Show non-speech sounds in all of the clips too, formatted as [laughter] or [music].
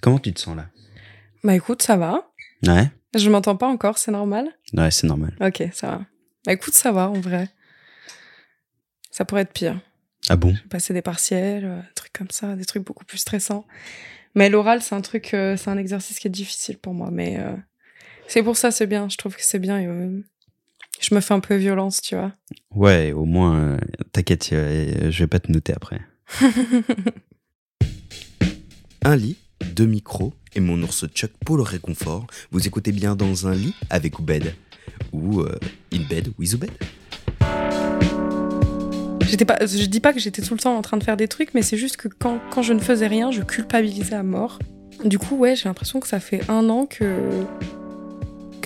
Comment tu te sens là? Bah écoute, ça va. Ouais. Je m'entends pas encore, c'est normal? Ouais, c'est normal. Ok, ça va. Bah écoute, ça va en vrai. Ça pourrait être pire. Ah bon? Passé des partiels, euh, des trucs comme ça, des trucs beaucoup plus stressants. Mais l'oral, c'est un truc, euh, c'est un exercice qui est difficile pour moi. Mais euh, c'est pour ça, c'est bien. Je trouve que c'est bien. et, je me fais un peu violence, tu vois. Ouais, au moins, euh, t'inquiète, euh, je vais pas te noter après. Un lit, deux micros et mon ours Chuck pour le réconfort. Vous écoutez bien dans un lit avec Oubed ou euh, in bed with Oubed. J'étais pas, je dis pas que j'étais tout le temps en train de faire des trucs, mais c'est juste que quand, quand je ne faisais rien, je culpabilisais à mort. Du coup, ouais, j'ai l'impression que ça fait un an que,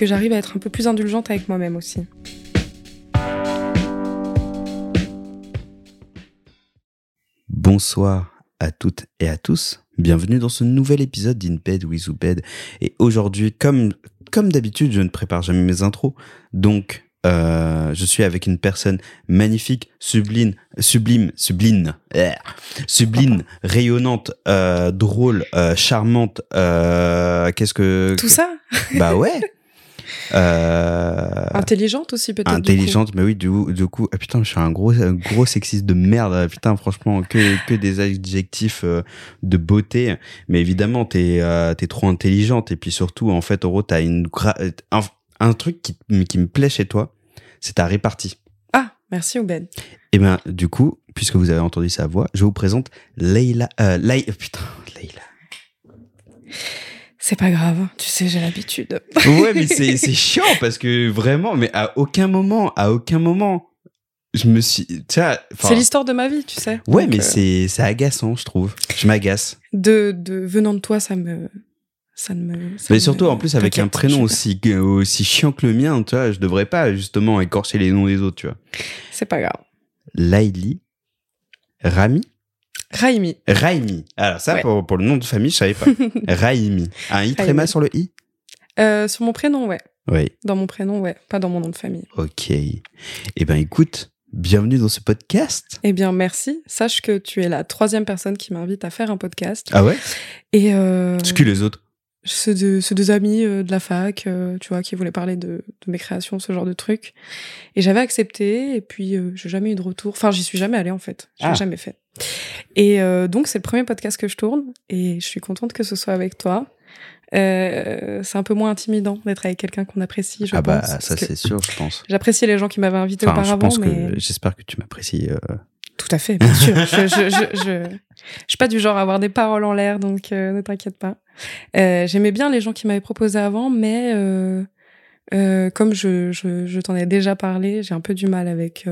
que j'arrive à être un peu plus indulgente avec moi-même aussi. Bonsoir à toutes et à tous. Bienvenue dans ce nouvel épisode d'In Bed with Oubed. Et aujourd'hui, comme, comme d'habitude, je ne prépare jamais mes intros. Donc, euh, je suis avec une personne magnifique, sublime, sublime, sublime, euh, sublime, [laughs] rayonnante, euh, drôle, euh, charmante. Qu'est-ce que Tout ça? Bah ouais. [laughs] Euh, Intelligente aussi, peut-être. intelligente, mais oui, du, du coup, ah putain, je suis un gros, un gros sexiste de merde. ah, Putain, franchement, que, que des adjectifs euh, de beauté. Mais évidemment, t'es euh, trop intelligente. Et puis surtout, en fait, Oro, t'as une gra- un, un truc qui, qui me plaît chez toi, c'est ta répartie. Ah, merci Oubed. Et ben, du coup, puisque vous avez entendu sa voix, je vous présente Leila. Euh, putain, Leila. C'est pas grave, tu sais, j'ai l'habitude. Ouais, mais [laughs] c'est c'est chiant parce que vraiment, mais à aucun moment, à aucun moment, je me suis. C'est l'histoire de ma vie, tu sais. Ouais, Donc, mais euh, c'est c'est agaçant, je trouve. Je m'agace. de, de venant de toi, ça me. Ça ne me. ça Mais me- surtout, en plus, avec un prénom aussi, aussi chiant que le mien, tu vois, je devrais pas justement écorcher les noms des autres, tu vois. C'est pas grave. Laili, Rami, Raimi. Raimi. Alors, ça, Ouais. pour, pour le nom de famille, je savais pas. [laughs] Raimi. Un i tréma sur le i? Euh, sur mon prénom, ouais. Oui. Dans mon prénom, ouais. Pas dans mon nom de famille. Ok. Eh ben, écoute, bienvenue dans ce podcast. Eh bien, merci. Sache que tu es la troisième personne qui m'invite à faire un podcast. Ah ouais? Et euh, C'est qui les autres ceux, de, deux amis euh, de la fac, euh, tu vois, qui voulaient parler de, de mes créations, ce genre de trucs. Et j'avais accepté, et puis euh, j'ai jamais eu de retour. Enfin, j'y suis jamais allée, en fait. Je l'ai Ah. jamais fait. Et euh, donc, c'est le premier podcast que je tourne, et je suis contente que ce soit avec toi. Euh, c'est un peu moins intimidant d'être avec quelqu'un qu'on apprécie, je Ah bah, pense. ça, c'est sûr, je pense. J'appréciais les gens qui m'avaient invité Enfin, je auparavant, pense mais j'espère que tu m'apprécies. euh, tout à fait, bien sûr. je, je, je, je, je suis pas du genre à avoir des paroles en l'air, donc euh, ne t'inquiète pas. Euh, J'aimais bien les gens qui m'avaient proposé avant, mais euh, euh, comme je, je, je t'en ai déjà parlé, j'ai un peu du mal avec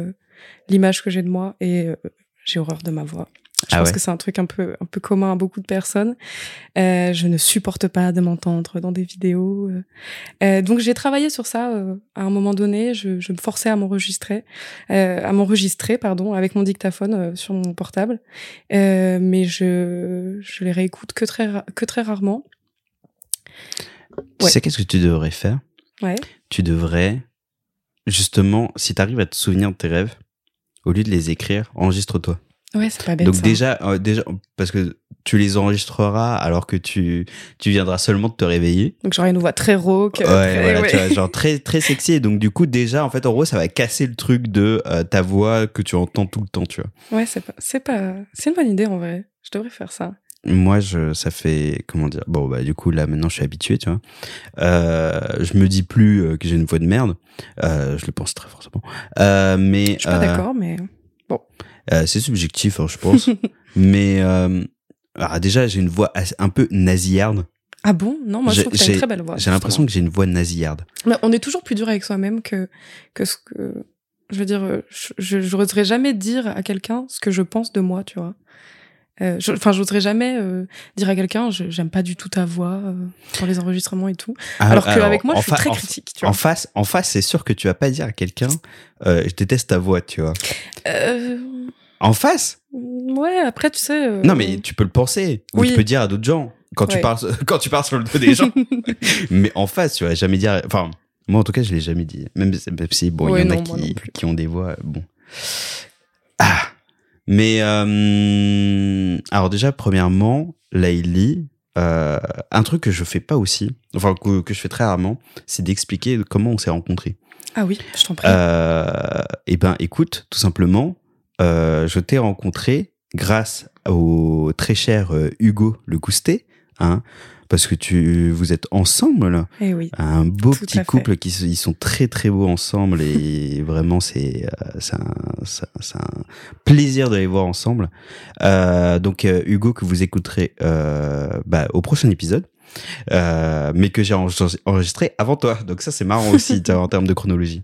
l'image que j'ai de moi et euh, j'ai horreur de ma voix. Je Ah pense ouais que c'est un truc un peu, un peu commun à beaucoup de personnes. Euh, je ne supporte pas de m'entendre dans des vidéos. euh. Euh, donc j'ai travaillé sur ça euh, à un moment donné. Je, je me forçais à m'enregistrer, à m'enregistrer, pardon, avec mon dictaphone sur mon portable. Mais je, je les réécoute que très, que très rarement. Tu sais qu'est-ce que tu devrais faire? Ouais. Tu devrais, justement, si tu arrives à te souvenir de tes rêves, au lieu de les écrire, enregistre-toi. Ouais, c'est pas bête. Donc ça. déjà, euh, déjà, parce que tu les enregistreras alors que tu, tu viendras seulement de te réveiller. Donc j'aurais une voix très rauque. Ouais, très- voilà, ouais. tu vois, genre très, très sexy. Et donc du coup, déjà, en fait, en gros, ça va casser le truc de euh, ta voix que tu entends tout le temps, tu vois. Ouais, c'est pas, c'est pas, c'est une bonne idée en vrai. Je devrais faire ça. Moi, je, ça fait, comment dire, bon, bah, du coup, là, maintenant, je suis habitué, tu vois. Euh, je me dis plus euh, que j'ai une voix de merde. Euh, je le pense très fortement. Euh, mais, Je suis pas euh, d'accord, mais euh, c'est subjectif, hein, je pense. [laughs] mais, euh, alors, déjà, j'ai une voix un peu nasillarde. ah bon? Non, moi je trouve que t'as une très belle voix. J'ai l'impression que j'ai une voix nasillarde. Mais on est toujours plus dur avec soi-même que, que ce que. Je veux dire, je je n'oserais jamais dire à quelqu'un ce que je pense de moi, tu vois. Euh, je- Enfin, j'oserais jamais euh, dire à quelqu'un, je- j'aime pas du tout ta voix euh, pour les enregistrements et tout. Alors qu'avec moi, Ah, en je suis très en- critique, tu En vois. face, en face, c'est sûr que tu vas pas dire à quelqu'un, euh, je déteste ta voix, tu vois. Euh, En face? ouais, après, tu sais. euh, Non, mais tu peux le penser. Ou Oui. tu peux dire à d'autres gens. Quand tu parles, [laughs] quand tu parles sur le dos des gens. [laughs] mais en face, tu vas jamais dire. Enfin, moi en tout cas, je l'ai jamais dit. Même, même si bon, il Ouais, y en a non, qui, qui ont des voix. euh, Bon. Ah. Mais euh, alors déjà, premièrement, Laïli, euh, un truc que je fais pas aussi, enfin que, que je fais très rarement, c'est d'expliquer comment on s'est rencontrés. Ah oui, je t'en prie. Euh, eh ben, écoute, tout simplement, je t'ai rencontré grâce au très cher Hugo Le Goustet, hein, parce que tu, vous êtes ensemble là, Eh oui. un beau petit fait. couple qui ils sont très très beaux ensemble et [laughs] vraiment c'est euh, c'est un, un- plaisir de les voir ensemble. Euh, donc euh, Hugo que vous écouterez euh, bah, au prochain épisode. Euh, mais que j'ai enregistré- avant toi. Donc ça c'est marrant aussi [laughs] en termes de chronologie.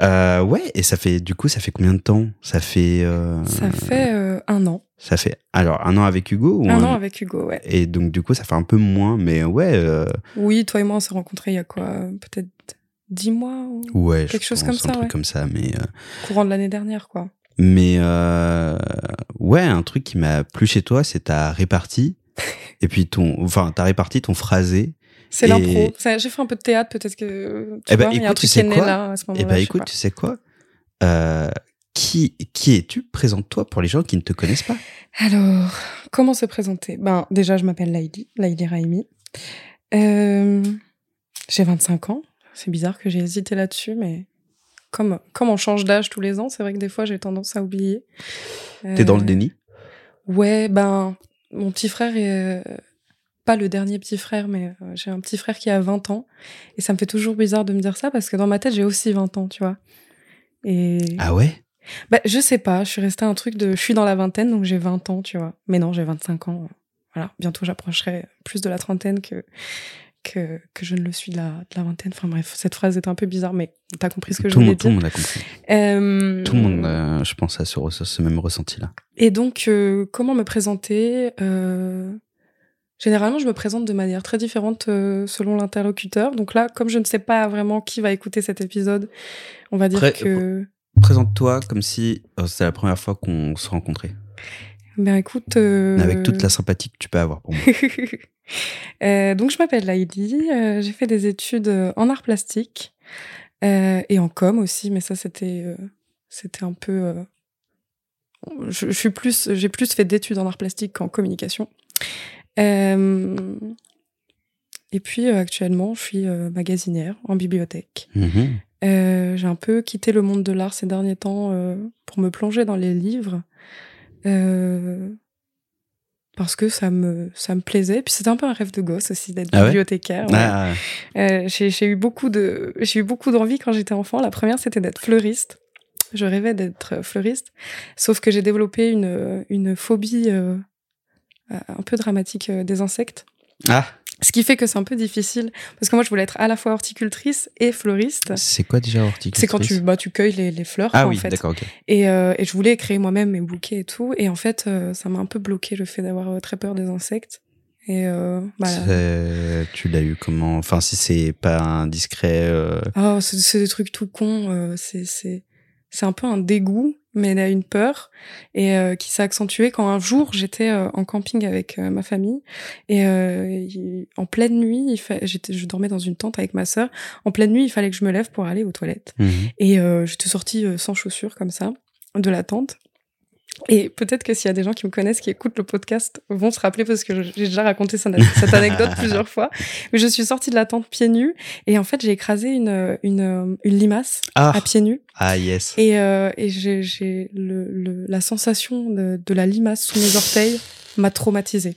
Euh, ouais, et ça fait du coup ça fait combien de temps? Ça fait euh, Ça fait euh, un an. ça fait alors un an avec Hugo ou Un an avec Hugo, ouais. Et donc du coup ça fait un peu moins, mais ouais euh, Oui, toi et moi, on s'est rencontrés il y a quoi Peut-être dix mois ou ouais Quelque je chose pense, comme un ça, truc ouais. comme ça, mais euh, courant de l'année dernière, quoi. Mais euh, ouais, un truc qui m'a plu chez toi, c'est ta répartie. [laughs] et puis ton, enfin, ta répartie, ton phrasé. C'est Et- l'impro. J'ai fait un peu de théâtre, peut-être que tu Eh ben, vois, il y a un écoute, tu truc qui sais est né quoi là à ce Et moment-là. bah je sais écoute, tu sais quoi euh, Qui qui es-tu? Présente-toi pour les gens qui ne te connaissent pas. Alors, comment se présenter? Ben, déjà, je m'appelle Laïli, Laïli Raimi. Euh, j'ai 25 ans. C'est bizarre que j'ai hésité là-dessus, mais comme, comme on change d'âge tous les ans, c'est vrai que des fois, j'ai tendance à oublier. T'es dans le Euh, déni? Ouais, ben, mon petit frère est. euh, Pas le dernier petit frère, mais euh, j'ai un petit frère qui a 20 ans. Et ça me fait toujours bizarre de me dire ça parce que dans ma tête, j'ai aussi 20 ans, tu vois. Et. Ah ouais? Bah, je sais pas, je suis restée un truc de. Je suis dans la vingtaine, donc j'ai 20 ans, tu vois. Mais non, j'ai 25 ans. Voilà, bientôt j'approcherai plus de la trentaine que, que, que je ne le suis de la, de la vingtaine. Enfin bref, cette phrase est un peu bizarre, mais t'as compris ce que je tout, voulais monde, tout le dire. monde a compris. Euh, Tout le monde, euh, je pense, a ce, même ressenti-là. Et donc, euh, comment me présenter Euh, Généralement, je me présente de manière très différente euh, selon l'interlocuteur. Donc là, comme je ne sais pas vraiment qui va écouter cet épisode, on va dire Pré- que... Présente-toi comme si euh, c'était la première fois qu'on se rencontrait. Ben écoute... euh, Avec toute la sympathie que tu peux avoir pour moi. [laughs] Euh, donc, je m'appelle Laïli. euh, j'ai fait des études en art plastique et en com aussi, mais ça, c'était c'était un peu. je, je suis plus, j'ai plus fait d'études en art plastique qu'en communication. Et puis, actuellement, je suis magasinière en bibliothèque. Mhm. Euh, j'ai un peu quitté le monde de l'art ces derniers temps euh, pour me plonger dans les livres. Euh, parce que ça me, ça me plaisait. Puis c'était un peu un rêve de gosse aussi d'être Ah bibliothécaire. ouais. Ah, j'ai eu beaucoup de, j'ai eu beaucoup d'envie quand j'étais enfant. La première, c'était d'être fleuriste. Je rêvais d'être fleuriste, sauf que j'ai développé une, une phobie un peu dramatique des insectes. ah, Ce qui fait que c'est un peu difficile, parce que moi, je voulais être à la fois horticultrice et fleuriste. c'est quoi déjà horticultrice? C'est quand tu, bah, tu cueilles les, les fleurs, Ah quoi, oui, en fait. d'accord, ok. Et, euh, et je voulais créer moi-même mes bouquets et tout. Et en fait, euh, ça m'a un peu bloqué le fait d'avoir euh, très peur des insectes. Et euh, bah, C'est- Tu l'as eu comment? Enfin, si c'est pas indiscret. oh, c'est c'est des trucs tout cons. c'est c'est c'est un peu un dégoût, mais là, une peur et euh, qui s'est accentuée quand un jour j'étais euh, en camping avec euh, ma famille et euh, il- en pleine nuit, il fa... j'étais je dormais dans une tente avec ma sœur. En pleine nuit, il fallait que je me lève pour aller aux toilettes. mhm. Et euh, j'étais sortie euh, sans chaussures comme ça de la tente. Et peut-être que s'il y a des gens qui me connaissent, qui écoutent le podcast, vont se rappeler parce que j'ai déjà raconté cette anecdote plusieurs fois. Mais je suis sortie de la tente pieds nus et en fait j'ai écrasé une, une, une limace Ah, à pieds nus. ah, yes. Et, euh, et j'ai j'ai le, le, la sensation de, de la limace sous mes orteils m'a traumatisée.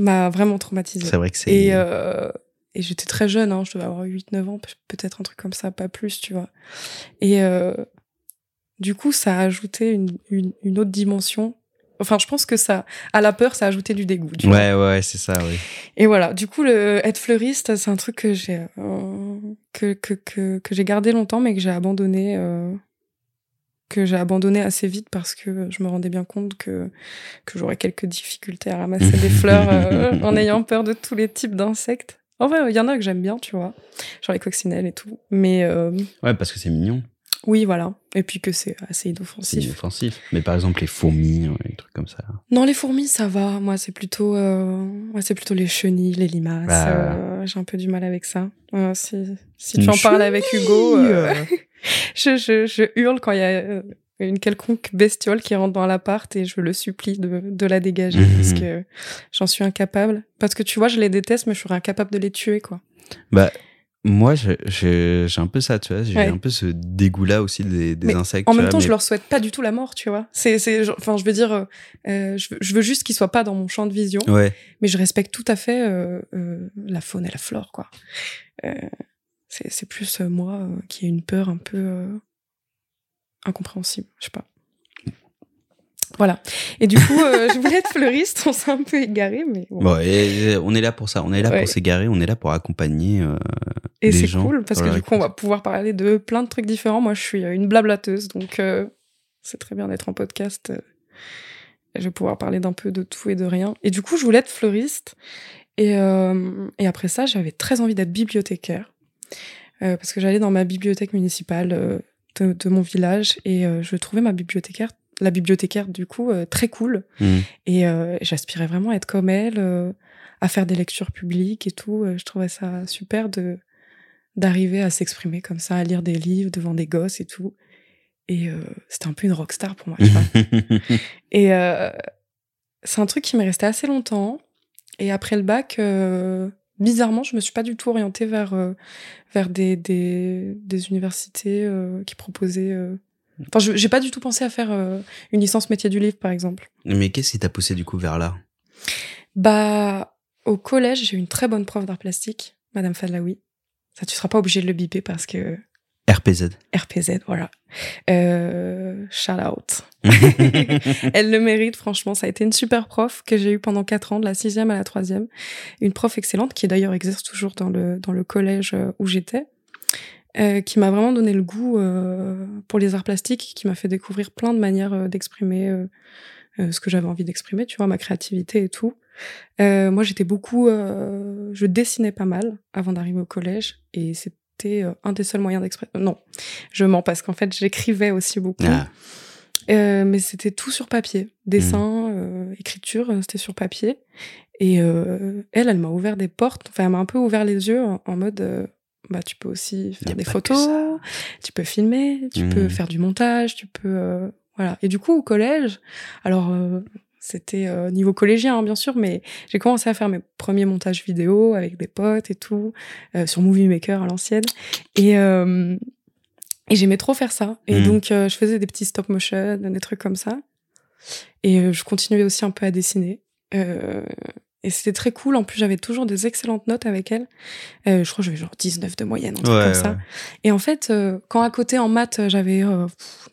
M'a vraiment traumatisée. C'est vrai que c'est. Et, euh, et j'étais très jeune, hein, je devais avoir 8-9 ans, pe- peut-être un truc comme ça, pas plus, tu vois. Et euh, du coup, ça a ajouté une, une, une autre dimension. Enfin, je pense que ça, à la peur, ça a ajouté du dégoût. Ouais, ouais, c'est ça, oui. Et voilà, du coup, le, être fleuriste, c'est un truc que j'ai euh, que, que, que, que j'ai gardé longtemps, mais que j'ai abandonné. euh, que j'ai abandonné assez vite parce que je me rendais bien compte que, que j'aurais quelques difficultés à ramasser des fleurs euh, en ayant peur de tous les types d'insectes. En vrai, il y en a que j'aime bien, tu vois, genre les coccinelles et tout. Mais euh, Ouais, parce que c'est mignon. Oui, voilà. Et puis que c'est assez C'est inoffensif. inoffensif. Mais par exemple, les fourmis, ouais, les trucs comme ça. Non, les fourmis, ça va. Moi, c'est plutôt, euh, c'est plutôt les chenilles, les limaces. Ah. euh, j'ai un peu du mal avec ça. Euh, si si tu en parles avec Hugo, [laughs] [laughs] je, je, je hurle quand il y a une quelconque bestiole qui rentre dans l'appart et je le supplie de, de la dégager Mhm. parce que j'en suis incapable. Parce que tu vois, je les déteste, mais je serais incapable de les tuer, quoi. Bah, moi, j'ai un peu ça, tu vois. J'ai Ouais. un peu ce dégoût-là aussi des, des Mais insectes. En même vois, temps, mais- je leur souhaite pas du tout la mort, tu vois. C'est, enfin, je veux dire, euh, euh, je, veux, je veux juste qu'ils soient pas dans mon champ de vision, Ouais. mais je respecte tout à fait euh, euh, la faune et la flore, quoi. C'est, c'est plus moi qui ai une peur un peu incompréhensible, je sais pas. Voilà. Et du coup, euh, je voulais être fleuriste, on s'est un peu égaré, mais bon. Bon, et, et on est là pour ça. On est là Ouais. pour s'égarer. On est là pour accompagner. euh, Et c'est gens cool parce que du coup, on va pouvoir parler de plein de trucs différents. Moi, je suis euh, une blablateuse, donc euh, c'est très bien d'être en podcast. et je vais pouvoir parler d'un peu de tout et de rien. Et du coup, je voulais être fleuriste. Et, et après ça, j'avais très envie d'être bibliothécaire. Parce que j'allais dans ma bibliothèque municipale de, de mon village et je trouvais ma bibliothécaire, la bibliothécaire du coup, euh, très cool. Mhm. Et euh, j'aspirais vraiment à être comme elle, euh, à faire des lectures publiques et tout. Je trouvais ça super de d'arriver à s'exprimer comme ça, à lire des livres devant des gosses et tout. Et c'était un peu une rockstar pour moi, tu vois. [laughs] et c'est un truc qui m'est resté assez longtemps. Et après le bac, bizarrement, je me suis pas du tout orientée vers euh, vers des des, des universités euh, qui proposaient. euh, Enfin, je- j'ai pas du tout pensé à faire euh, une licence métier du livre, par exemple. Mais qu'est-ce qui t'a poussé du coup vers là? Bah, au collège, j'ai eu une très bonne prof d'art plastique, Madame Fadlaoui. Ça, tu seras pas obligé de le biper parce que RPZ. RPZ, voilà. Euh, shout out. [laughs] Elle le mérite, franchement. Ça a été une super prof que j'ai eue pendant quatre ans, de la sixième à la troisième. Une prof excellente qui d'ailleurs exerce toujours dans le, dans le collège euh, où j'étais. Euh, qui m'a vraiment donné le goût euh, pour les arts plastiques, qui m'a fait découvrir plein de manières euh, d'exprimer euh, euh, ce que j'avais envie d'exprimer, tu vois, ma créativité et tout. Euh, moi, j'étais beaucoup, euh, je dessinais pas mal avant d'arriver au collège, et c'était un des seuls moyens d'exprimer. Non, je mens parce qu'en fait, j'écrivais aussi beaucoup. Ah. Euh, mais c'était tout sur papier. Dessin, euh, écriture, c'était sur papier. Et euh, elle, elle m'a ouvert des portes. Enfin, elle m'a un peu ouvert les yeux en, en mode, euh, bah, tu peux aussi faire des photos, tu peux filmer, tu peux faire du montage, tu peux, euh, voilà. Et du coup, au collège, alors euh, c'était euh, niveau collégien, hein, bien sûr, mais j'ai commencé à faire mes premiers montages vidéo avec des potes et tout, sur Movie Maker à l'ancienne. Et et j'aimais trop faire ça. Et Mhm. donc, euh, je faisais des petits stop motion, des trucs comme ça. Et euh, je continuais aussi un peu à dessiner. Euh, et c'était très cool. En plus, j'avais toujours des excellentes notes avec elle. Euh, je crois que j'avais genre 19 de moyenne, un truc Ouais, comme ça. Et en fait, euh, quand à côté en maths, j'avais euh,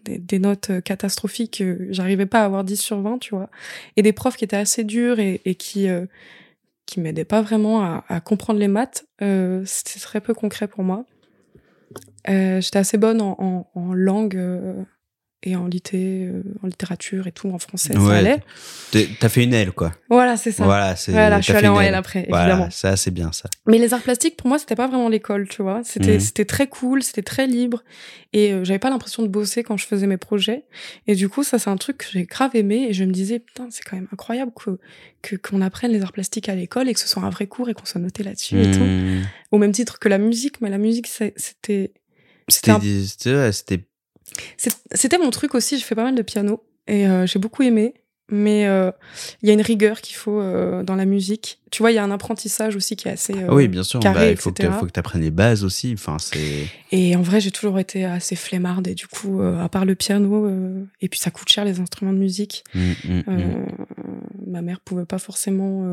des, des notes euh, catastrophiques, euh, j'arrivais pas à avoir 10 sur 20, tu vois. Et des profs qui étaient assez durs et, et qui euh, qui m'aidaient pas vraiment à, à comprendre les maths, euh, c'était très peu concret pour moi. Euh, J'étais assez bonne en, en, en langue euh, et en, litté, euh, en littérature et tout, en français, ça Ouais, allait. T'es- T'as fait une aile, quoi. Voilà, c'est ça. Voilà. Voilà, je suis allée en aile. L après, Voilà, évidemment. ça, c'est bien ça. Mais les arts plastiques, pour moi, c'était pas vraiment l'école, tu vois. C'était Mhm. c'était très cool, c'était très libre. Et euh, j'avais pas l'impression de bosser quand je faisais mes projets. Et du coup, ça, c'est un truc que j'ai grave aimé. Et je me disais, putain, c'est quand même incroyable que que- qu'on apprenne les arts plastiques à l'école et que ce soit un vrai cours et qu'on soit noté là-dessus et tout. Hmm. Au même titre que la musique, mais la musique, c'était. C'était un- c'était- ouais, c'était mon truc aussi. Je fais pas mal de piano. Et euh, j'ai beaucoup aimé. Mais euh, il y a une rigueur qu'il faut euh, dans la musique. Tu vois, il y a un apprentissage aussi qui est assez. Ah oui, bien sûr. bah, il faut que faut tu apprennes les bases aussi. Enfin. Et en vrai, j'ai toujours été assez flemmarde et du coup, à part le piano, et puis ça coûte cher les instruments de musique. Mm, mm, mm. euh, Ma mère pouvait pas forcément.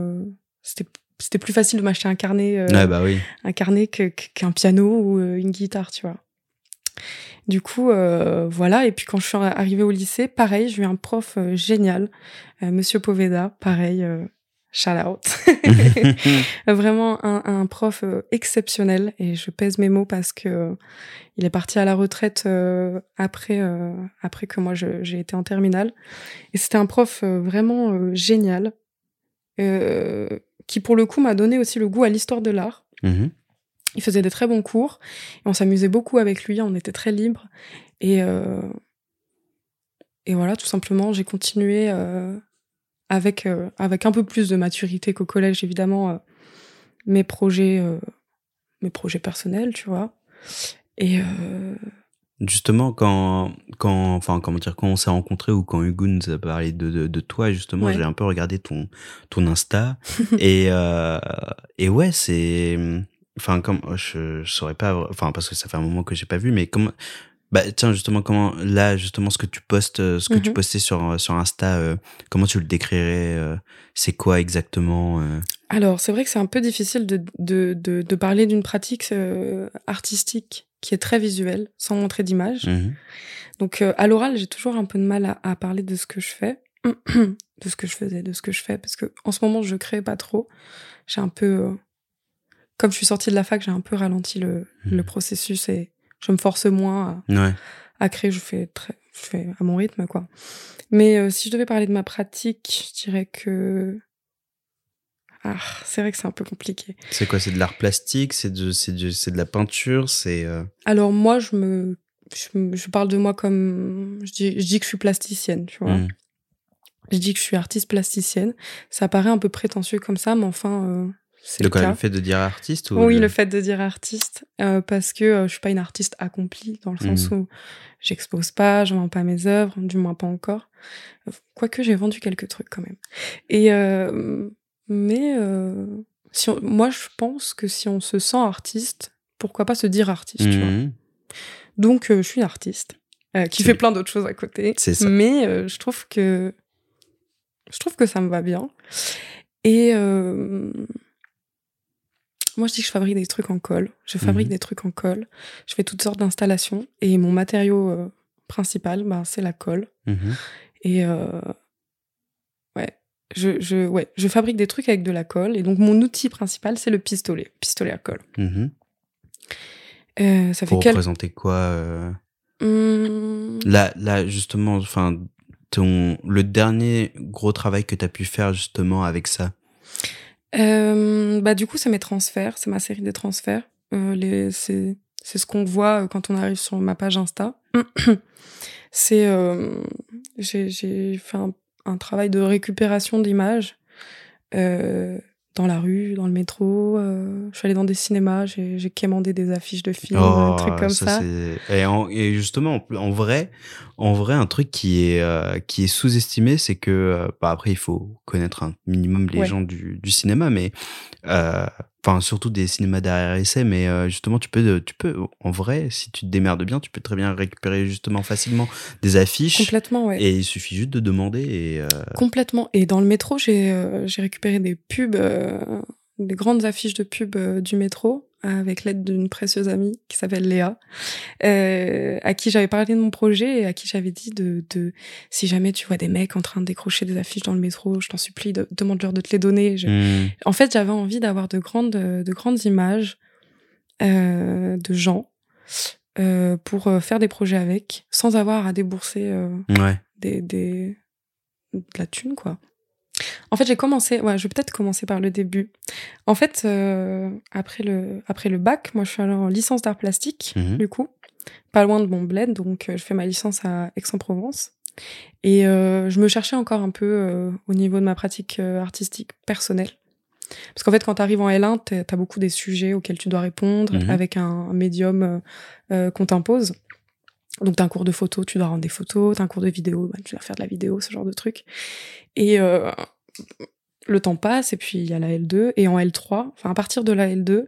C'était c'était plus facile de m'acheter un carnet, euh, Ouais, bah oui. un carnet qu'un piano ou une guitare, tu vois. Du coup, euh, voilà. Et puis quand je suis arrivée au lycée, pareil, j'ai eu un prof euh, génial, euh, Monsieur Poveda, pareil. Shout out. [laughs] [laughs] Vraiment un, un prof exceptionnel et je pèse mes mots parce que euh, il est parti à la retraite euh, après euh, après que moi j'ai été en terminale et c'était un prof vraiment génial qui pour le coup m'a donné aussi le goût à l'histoire de l'art. Mhm. Il faisait des très bons cours et on s'amusait beaucoup avec lui, on était très libres et euh, et voilà tout simplement j'ai continué euh, avec euh, avec un peu plus de maturité qu'au collège évidemment mes projets mes projets personnels tu vois et Justement, quand, quand, enfin, comment dire, quand on s'est rencontrés ou quand Hugo nous a parlé de, de, de toi, justement, Ouais. j'ai un peu regardé ton, ton Insta. [laughs] et, et ouais, c'est, enfin, comme, je, je saurais pas, enfin, parce que ça fait un moment que j'ai pas vu, mais comment, bah, tiens, justement, comment, là, justement, ce que tu postes, euh, ce que tu Mhm. postais sur, sur Insta, euh, comment tu le décrirais, euh, c'est quoi exactement, euh? Alors, c'est vrai que c'est un peu difficile de, de, de, de parler d'une pratique euh, artistique qui est très visuelle, sans montrer d'image. Mhm. Donc, euh, à l'oral, j'ai toujours un peu de mal à, à parler de ce que je fais, [clears throat] de ce que je faisais, de ce que je fais, parce que en ce moment, je crée pas trop. J'ai un peu, euh, comme je suis sortie de la fac, j'ai un peu ralenti le, Mhm. le processus et je me force moins à, Ouais. à créer. Je fais très, je fais à mon rythme, quoi. Mais euh, si je devais parler de ma pratique, je dirais que ah, c'est vrai que c'est un peu compliqué. C'est quoi? C'est de l'art plastique? C'est de, c'est de, c'est de la peinture? C'est, euh, Alors moi, je me, je, je parle de moi comme, je dis, je dis que je suis plasticienne, tu vois. mhm. Je dis que je suis artiste plasticienne. Ça paraît un peu prétentieux comme ça, mais enfin, euh, c'est le fait de dire artiste ou Oui, le fait de dire artiste, euh, parce que euh, je suis pas une artiste accomplie dans le sens Mhm. où j'expose pas, je vends pas mes œuvres, du moins pas encore. Euh, Quoique j'ai vendu quelques trucs quand même. Et euh, mais si on- moi je pense que si on se sent artiste, pourquoi pas se dire artiste, tu vois. Mhm. Donc je suis une artiste qui fait plein d'autres choses à côté. C'est ça. Mais je trouve que je trouve que ça me va bien. Et moi je dis que je fabrique des trucs en colle. Je fabrique Mhm. des trucs en colle. Je fais toutes sortes d'installations et mon matériau euh, principal, ben, c'est la colle. Mhm. Et euh, ouais. Je, je, ouais, je fabrique des trucs avec de la colle. Et donc, mon outil principal, c'est le pistolet. Pistolet à colle. Mhm. Euh, ça fait Pour quel... représenter quoi euh, Hum, Là, là, justement, enfin, ton le dernier gros travail que tu as pu faire justement avec ça? Euh, bah, du coup, c'est mes transferts, c'est ma série des transferts. Euh, les, c'est, c'est ce qu'on voit euh, quand on arrive sur ma page Insta. [clears throat] c'est, euh, j'ai, j'ai fait un, un travail de récupération d'images euh, dans la rue, dans le métro. euh, je suis allée dans des cinémas, j'ai, quémandé des affiches de films, un truc comme ça. Oh, Et, en- et justement, en, en vrai, en vrai, un truc qui est euh, qui est sous-estimé, c'est que euh, bah, après il faut connaître un minimum les Ouais. gens du, du cinéma, mais enfin surtout des cinémas derrière essai, mais euh, justement tu peux tu peux en vrai, si tu te démerdes bien, tu peux très bien récupérer justement facilement des affiches. Complètement, ouais. Et il suffit juste de demander et euh, Complètement. Et dans le métro, j'ai euh, j'ai récupéré des pubs, des grandes affiches de pubs du métro avec l'aide d'une précieuse amie qui s'appelle Léa, euh, à qui j'avais parlé de mon projet et à qui j'avais dit de, de si jamais tu vois des mecs en train de décrocher des affiches dans le métro, je t'en supplie, de, demande-leur de te les donner. Je- hmm, En fait, j'avais envie d'avoir de grandes, de grandes images euh, de gens euh, pour faire des projets avec, sans avoir à débourser ouais. des, des, de la thune, quoi. En fait, j'ai commencé, ouais, je vais peut-être commencer par le début. En fait, euh, après, le, après le bac, moi, je suis allée en licence d'art plastique, Mhm. du coup, pas loin de mon bled, donc euh, je fais ma licence à Aix-en-Provence. Et euh, je me cherchais encore un peu euh, au niveau de ma pratique euh, artistique personnelle. Parce qu'en fait, quand tu arrives en L1, t'as as beaucoup des sujets auxquels tu dois répondre Mhm. avec un, un médium qu'on t'impose. Donc, t'as un cours de photo, tu dois rendre des photos, t'as un cours de vidéo, bah, tu dois faire de la vidéo, ce genre de truc. Et euh, le temps passe, et puis il y a la L2, et en L3, enfin, à partir de la L2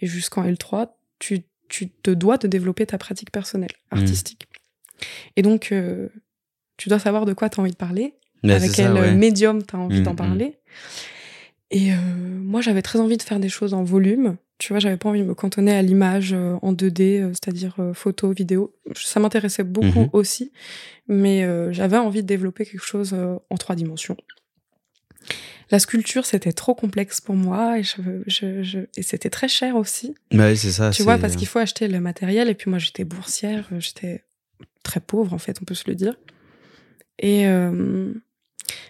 et jusqu'en L3, tu, tu te dois de développer ta pratique personnelle, Mhm. artistique. Et donc, euh, tu dois savoir de quoi t'as envie de parler, Mais avec quel ouais. médium t'as envie Mhm, d'en mhm. parler. Et euh, moi, j'avais très envie de faire des choses en volume. Tu vois, j'avais pas envie de me cantonner à l'image euh, en 2D, euh, c'est-à-dire photo, vidéo. Ça m'intéressait beaucoup aussi, mais j'avais envie de développer quelque chose en trois dimensions. La sculpture, c'était trop complexe pour moi et, je, je, je- et c'était très cher aussi. Ouais, c'est ça. Tu vois, parce qu'il faut acheter le matériel. Et puis moi, j'étais boursière, j'étais très pauvre, en fait, on peut se le dire. Et euh,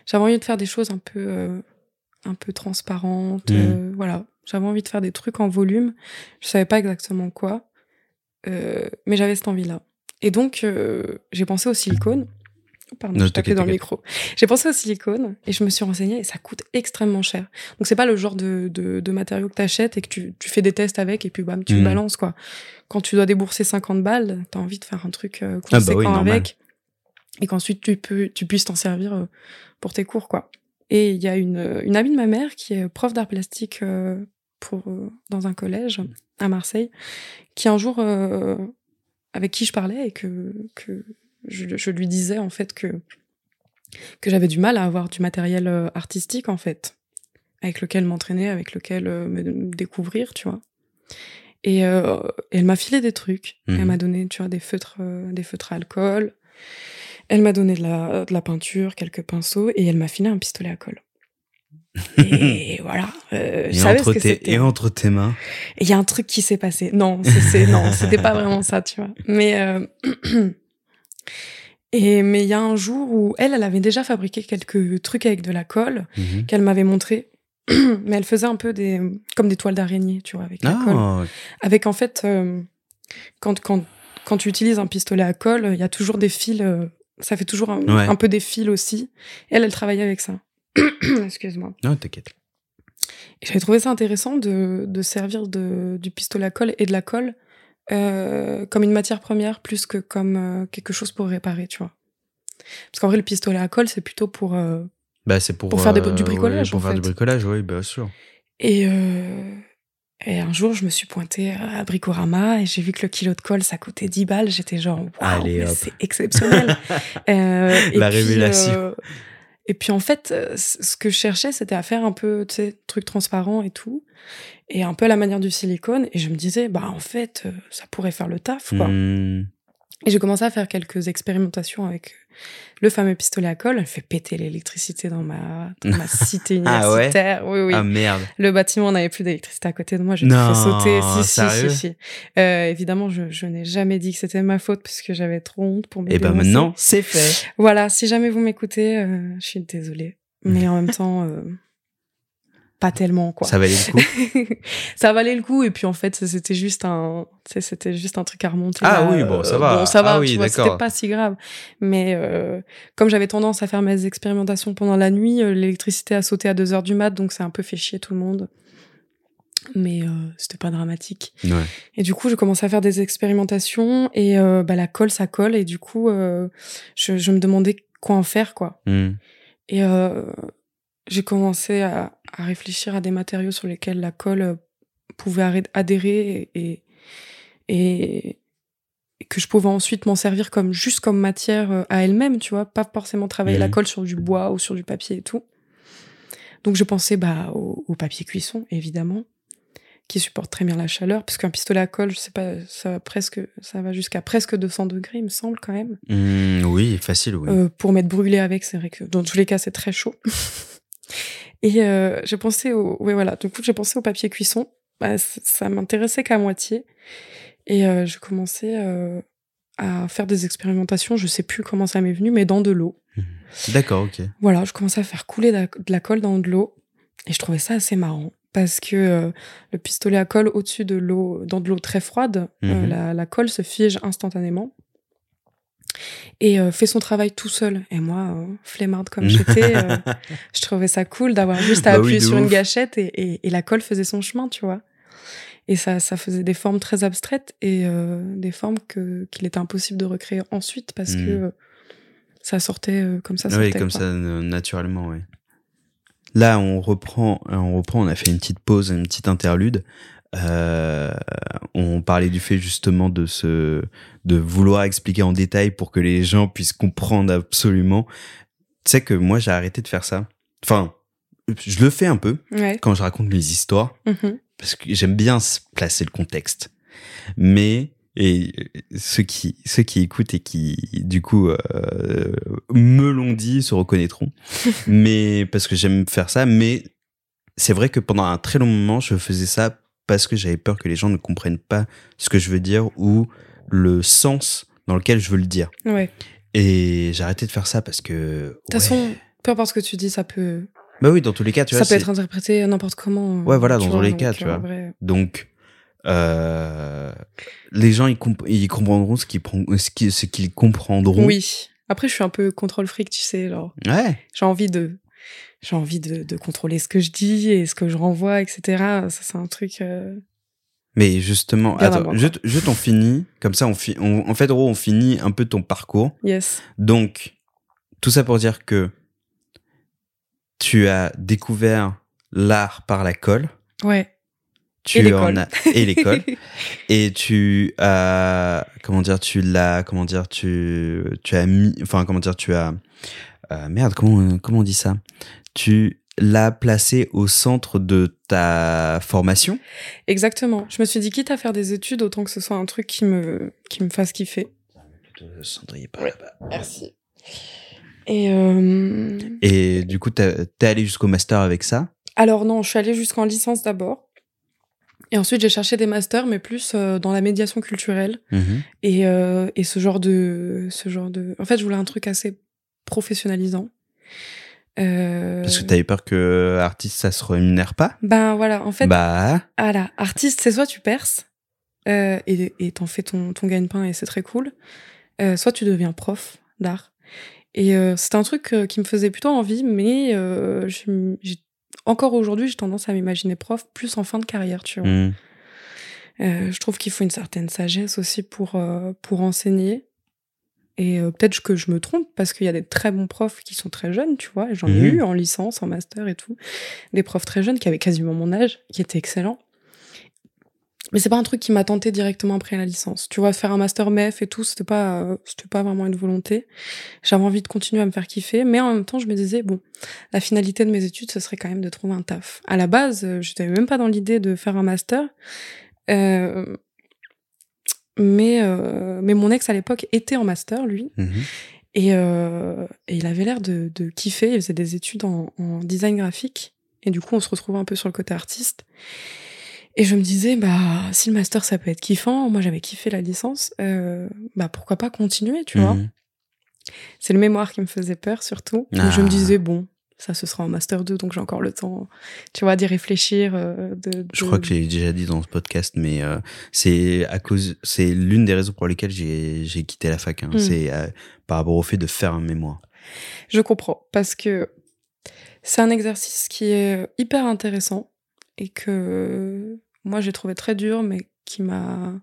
j'avais envie de faire des choses un peu, euh, un peu transparentes. Mhm. euh, voilà, j'avais envie de faire des trucs en volume. Je savais pas exactement quoi, mais j'avais cette envie-là. Et donc, j'ai pensé au silicone pardon, Non, je tapais dans le micro. J'ai pensé au silicone et je me suis renseignée et ça coûte extrêmement cher. Donc c'est pas le genre de, de, de matériau que t'achètes et que tu, tu fais des tests avec et puis bam, tu Mhm. balances quoi. Quand tu dois débourser 50 balles, t'as envie de faire un truc euh, Ah bah conséquent normal. avec et qu'ensuite tu peux tu puisses t'en servir euh, pour tes cours quoi. Et il y a une, une amie de ma mère qui est prof d'art plastique euh, pour euh, dans un collège à Marseille, qui un jour euh, avec qui je parlais et que que je, je lui disais en fait que que j'avais du mal à avoir du matériel euh, artistique en fait, avec lequel m'entraîner, avec lequel euh, me, découvrir, tu vois. Et euh, elle m'a filé des trucs. Mhm. Elle m'a donné, tu vois, des feutres, euh, des feutres à alcool. Elle m'a donné de la, de la peinture, quelques pinceaux, et elle m'a filé un pistolet à colle. Et [laughs] voilà, euh, je Et savais entre, ce que tes, et entre tes mains? Il y a un truc qui s'est passé. Non, c'est, c'est- non, c'était pas [laughs] vraiment ça, tu vois. Mais [clears throat] et mais il y a un jour où elle, elle avait déjà fabriqué quelques trucs avec de la colle Mhm. qu'elle m'avait montré. [clears throat] mais elle faisait un peu des comme des toiles d'araignée, tu vois, avec la colle. Ah, Avec en fait, euh, quand quand quand tu utilises un pistolet à colle, il y a toujours des fils. euh, ça fait toujours un, Ouais. un peu des fils aussi. Elle, elle travaillait avec ça. [clears throat] Excuse-moi. non, t'inquiète. Et J'avais trouvé ça intéressant de, de servir de, du pistolet à colle et de la colle euh, comme une matière première plus que comme euh, quelque chose pour réparer, tu vois. Parce qu'en vrai, le pistolet à colle, c'est plutôt pour... euh, Bah, c'est pour, Pour faire des- du bricolage, ouais, pour en faire du bricolage, oui, bien sûr. Et, et un jour, je me suis pointée à Bricorama et j'ai vu que le kilo de colle, ça coûtait 10 balles. J'étais genre, waouh, hop. c'est exceptionnel. [laughs] La puis, révélation. Et puis en fait, euh, ce que je cherchais, c'était à faire un peu, tu sais, truc transparent et tout. Et un peu à la manière du silicone. Et je me disais, bah en fait, euh, ça pourrait faire le taf, quoi. Hmm. Et j'ai commencé à faire quelques expérimentations avec le fameux pistolet à colle. Elle fait péter l'électricité dans ma, dans ma [laughs] cité Ah ouais universitaire. Oui, oui. Ah merde. Le bâtiment n'avait plus d'électricité à côté de moi, j'ai fait sauter. Si, si, sérieux si, si. Euh, évidemment, je, je n'ai jamais dit que c'était ma faute parce que j'avais trop honte pour me Et ben dénoncer. maintenant, c'est fait. Voilà, si jamais vous m'écoutez, euh, je suis désolée. Mais en même [laughs] temps, euh, pas tellement, quoi. Ça valait le coup. [laughs] ça valait le coup et puis en fait c'était juste un c'était juste un truc à remonter Ah là, oui, bon, ça euh, va. bon ça va Ah oui, c'était pas si grave mais euh, comme j'avais tendance à faire mes expérimentations pendant la nuit euh, l'électricité a sauté à 2 heures du mat donc ça a un peu fait chier tout le monde mais euh, c'était pas dramatique Ouais. et du coup je commençais à faire des expérimentations et euh, bah la colle ça colle et du coup euh, je, je me demandais quoi en faire quoi Hmm. et euh, j'ai commencé à, à réfléchir à des matériaux sur lesquels la colle euh, pouvait adhérer et, et, et que je pouvais ensuite m'en servir comme juste comme matière euh, à elle-même, tu vois, pas forcément travailler la Mhm. colle sur du bois ou sur du papier et tout. Donc je pensais bah au, au papier cuisson évidemment, qui supporte très bien la chaleur, parce qu'un pistolet à colle, je sais pas, ça va presque, ça va jusqu'à presque 200 degrés, il me semble quand même. Hmm, oui, facile, oui. Euh, pour m'être brûlé avec, c'est vrai que dans tous les cas, c'est très chaud. [laughs] Et euh, j'ai pensé au, ouais voilà, du coup j'ai pensé au papier cuisson. Bah, ça m'intéressait qu'à moitié. Et euh, je commençais euh, à faire des expérimentations. Je sais plus comment ça m'est venu, mais dans de l'eau. D'accord, ok. Voilà, je commençais à faire couler de la, de la colle dans de l'eau. Et je trouvais ça assez marrant. Parce que euh, le pistolet à colle au-dessus de l'eau, dans de l'eau très froide, euh, la, la colle se fige instantanément et euh, fait son travail tout seul. Et moi, euh, flemmarde comme j'étais, euh, [laughs] je trouvais ça cool d'avoir juste à Bah appuyer sur une gâchette et, et, et la colle faisait son chemin, tu vois. Et ça, ça faisait des formes très abstraites et euh, des formes que qu'il était impossible de recréer ensuite parce que euh, ça sortait comme ça. sortait, oui, comme quoi. ça, naturellement, oui. Là, on reprend, on reprend, on a fait une petite pause, une petite interlude. Euh, on parlait du fait justement de se, de vouloir expliquer en détail pour que les gens puissent comprendre absolument. Tu sais que moi, j'ai arrêté de faire ça. Enfin, je le fais un peu Ouais. quand je raconte mes histoires Mhm. parce que j'aime bien placer le contexte. Mais et ceux qui ceux qui écoutent et qui du coup euh, me l'ont dit se reconnaîtront. [laughs] mais parce que j'aime faire ça. Mais c'est vrai que pendant un très long moment, je faisais ça parce que j'avais peur que les gens ne comprennent pas ce que je veux dire ou le sens dans lequel je veux le dire. Ouais. Et j'ai arrêté de faire ça parce que. De toute façon, peu importe ce que tu dis, ça peut, bah oui, dans tous les cas, tu ça vois. peut c'est- être interprété n'importe comment. Ouais, voilà, dans vois, tous les donc, cas, tu euh, vois. vrai, Donc, euh, les gens, ils, comp- ils comprendront ce qu'ils, ce qu'ils comprendront. Oui. Après, je suis un peu contrôle fric, tu sais, genre. Ouais. J'ai envie de, j'ai envie de, de, contrôler ce que je dis et ce que je renvoie, etc. Ça, c'est un truc. Euh... Mais justement, attends, juste, juste on finit, comme ça, on, fi on en fait, on finit un peu ton parcours. Yes. Donc, tout ça pour dire que tu as découvert l'art par la colle. Ouais. Tu et l'école. As... et l'école. [laughs] et tu as comment dire tu l'as comment dire tu tu as mis enfin comment dire tu as euh, merde comment comment on dit ça? Tu l'as placé au centre de ta formation? Exactement. Je me suis dit quitte à faire des études autant que ce soit un truc qui me qui me fasse kiffer. Cendrier par là-bas. Merci. Et euh... et du coup t'es allé jusqu'au master avec ça? Alors non je suis allée jusqu'en licence d'abord. Et ensuite, j'ai cherché des masters, mais plus euh, dans la médiation culturelle. Mhm. et, euh, et ce genre de, ce genre de. En fait, je voulais un truc assez professionnalisant. Euh... Parce que t'avais peur que artiste, ça se rémunère pas? Ben voilà, en fait. Bah. Voilà, artiste, c'est soit tu perces euh, et t'en fais ton ton gagne-pain et c'est très cool, euh, soit tu deviens prof d'art. Et euh, c'est un truc qui me faisait plutôt envie, mais j'ai encore aujourd'hui, j'ai tendance à m'imaginer prof plus en fin de carrière, tu vois. Euh, je trouve qu'il faut une certaine sagesse aussi pour, euh, pour enseigner. Et euh, peut-être que je me trompe parce qu'il y a des très bons profs qui sont très jeunes, tu vois. J'en ai Mhm. eu en licence, en master et tout. Des profs très jeunes qui avaient quasiment mon âge, qui étaient excellents. Mais c'est pas un truc qui m'a tenté directement après la licence. Tu vois, faire un master MEF et tout, c'était pas, euh, c'était pas vraiment une volonté. J'avais envie de continuer à me faire kiffer, mais en même temps, je me disais, bon, la finalité de mes études, ce serait quand même de trouver un taf. À la base, euh, j'étais même pas dans l'idée de faire un master. Euh, mais, euh, mais mon ex à l'époque était en master, lui. Mhm. Et, euh, et il avait l'air de, de kiffer. Il faisait des études en, en design graphique. Et du coup, on se retrouvait un peu sur le côté artiste. Et je me disais, bah, si le master ça peut être kiffant, moi j'avais kiffé la licence, euh, bah pourquoi pas continuer, tu vois? Mhm. C'est le mémoire qui me faisait peur surtout. Donc Ah. je me disais, bon, ça ce sera en master 2, donc j'ai encore le temps, tu vois, d'y réfléchir. euh, de, Je crois que j'ai déjà dit dans ce podcast, mais euh, c'est à cause, c'est l'une des raisons pour lesquelles j'ai quitté la fac. hein. Mm. C'est euh, par rapport au fait de faire un mémoire. Je comprends, parce que c'est un exercice qui est hyper intéressant et que moi j'ai trouvé très dur, mais qui m'a...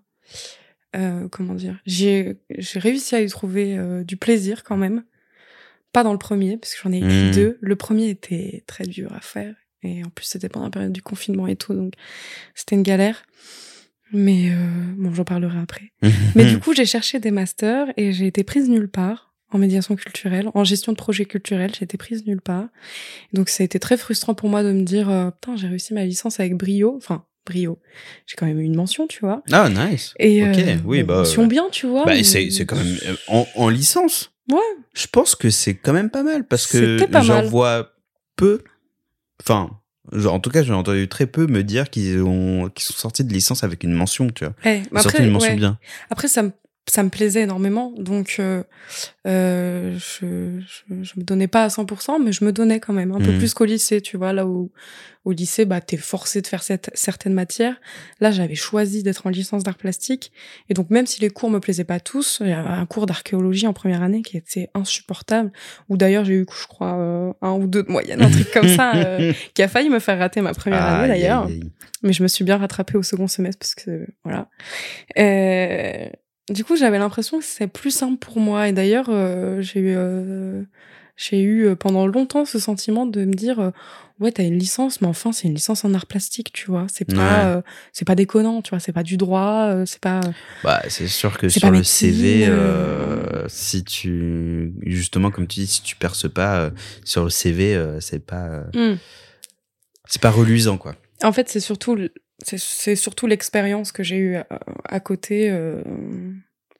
comment dire J'ai réussi à y trouver du plaisir quand même. Pas dans le premier, parce que j'en ai écrit Mhm. deux. Le premier était très dur à faire. Et en plus, c'était pendant la période du confinement et tout, donc c'était une galère. Mais euh, bon, j'en parlerai après. [laughs] Mais du coup, j'ai cherché des masters et j'ai été prise nulle part en médiation culturelle, en gestion de projet culturel, j'ai été prise nulle part. Donc ça a été très frustrant pour moi de me dire euh, putain, j'ai réussi ma licence avec brio, enfin brio. J'ai quand même eu une mention, tu vois. Ah, nice. Et Ok, euh, oui, bah, mention ouais. bien, tu vois. Bah, mais- c'est quand même euh, en, en licence. Ouais. Je pense que c'est quand même pas mal parce que j'en vois peu. Enfin, genre, en tout cas, j'ai entendu très peu me dire qu'ils ont qu'ils sont sortis de licence avec une mention, tu vois. Ouais, sortaient après, une mention ouais. bien. Après, ça me ça me plaisait énormément, donc euh, euh, je, je je me donnais pas à 100%, mais je me donnais quand même un peu Mhm. plus qu'au lycée, tu vois, là où au lycée, bah t'es forcé de faire cette, certaines matières. Là, j'avais choisi d'être en licence d'art plastique, et donc même si les cours me plaisaient pas tous, il y avait un cours d'archéologie en première année qui était insupportable, où d'ailleurs j'ai eu, je crois, euh, un ou deux de moyenne, un truc comme ça, euh, [laughs] qui a failli me faire rater ma première année d'ailleurs mais je me suis bien rattrapée au second semestre parce que voilà. Euh, du coup, j'avais l'impression que c'est plus simple pour moi et d'ailleurs, euh, j'ai eu euh, j'ai eu euh, pendant longtemps ce sentiment de me dire euh, ouais, t'as une licence mais enfin, c'est une licence en art plastique, tu vois, c'est pas Ouais. c'est pas déconnant, tu vois, c'est pas du droit, c'est pas Bah, c'est sûr que sur le médecine, CV, si tu, justement, comme tu dis, si tu perces pas sur le CV, c'est pas, Hmm. c'est pas reluisant, quoi. En fait, c'est surtout c'est- c'est surtout l'expérience que j'ai eue à, à côté euh,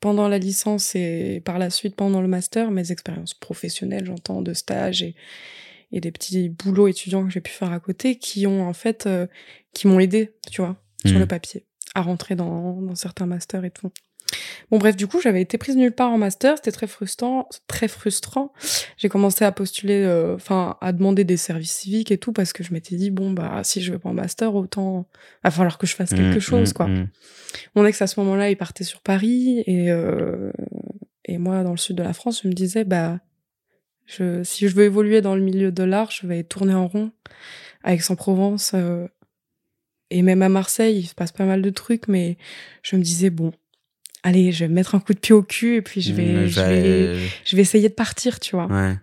pendant la licence et par la suite pendant le master, mes expériences professionnelles, j'entends, de stage et, et des petits boulots étudiants que j'ai pu faire à côté qui ont en fait euh, qui m'ont aidé, tu vois, sur le papier à rentrer dans, dans certains masters et tout. Bon bref, du coup, j'avais été prise nulle part en master, c'était très frustrant, très frustrant. J'ai commencé à postuler, euh, enfin à demander des services civiques et tout parce que je m'étais dit bon bah si je vais pas en master, autant va falloir que je fasse quelque Mm, chose mm, quoi. mm. Mon ex à ce moment-là, il partait sur Paris et euh, et moi, dans le sud de la France, je me disais, bah, je, si je veux évoluer dans le milieu de l'art, je vais tourner en rond. À Aix-en-Provence, euh, et même à Marseille, il se passe pas mal de trucs, mais je me disais, bon, allez, je vais mettre un coup de pied au cul et puis je vais, Mmh, je vais, je vais essayer de partir, tu vois. Ouais.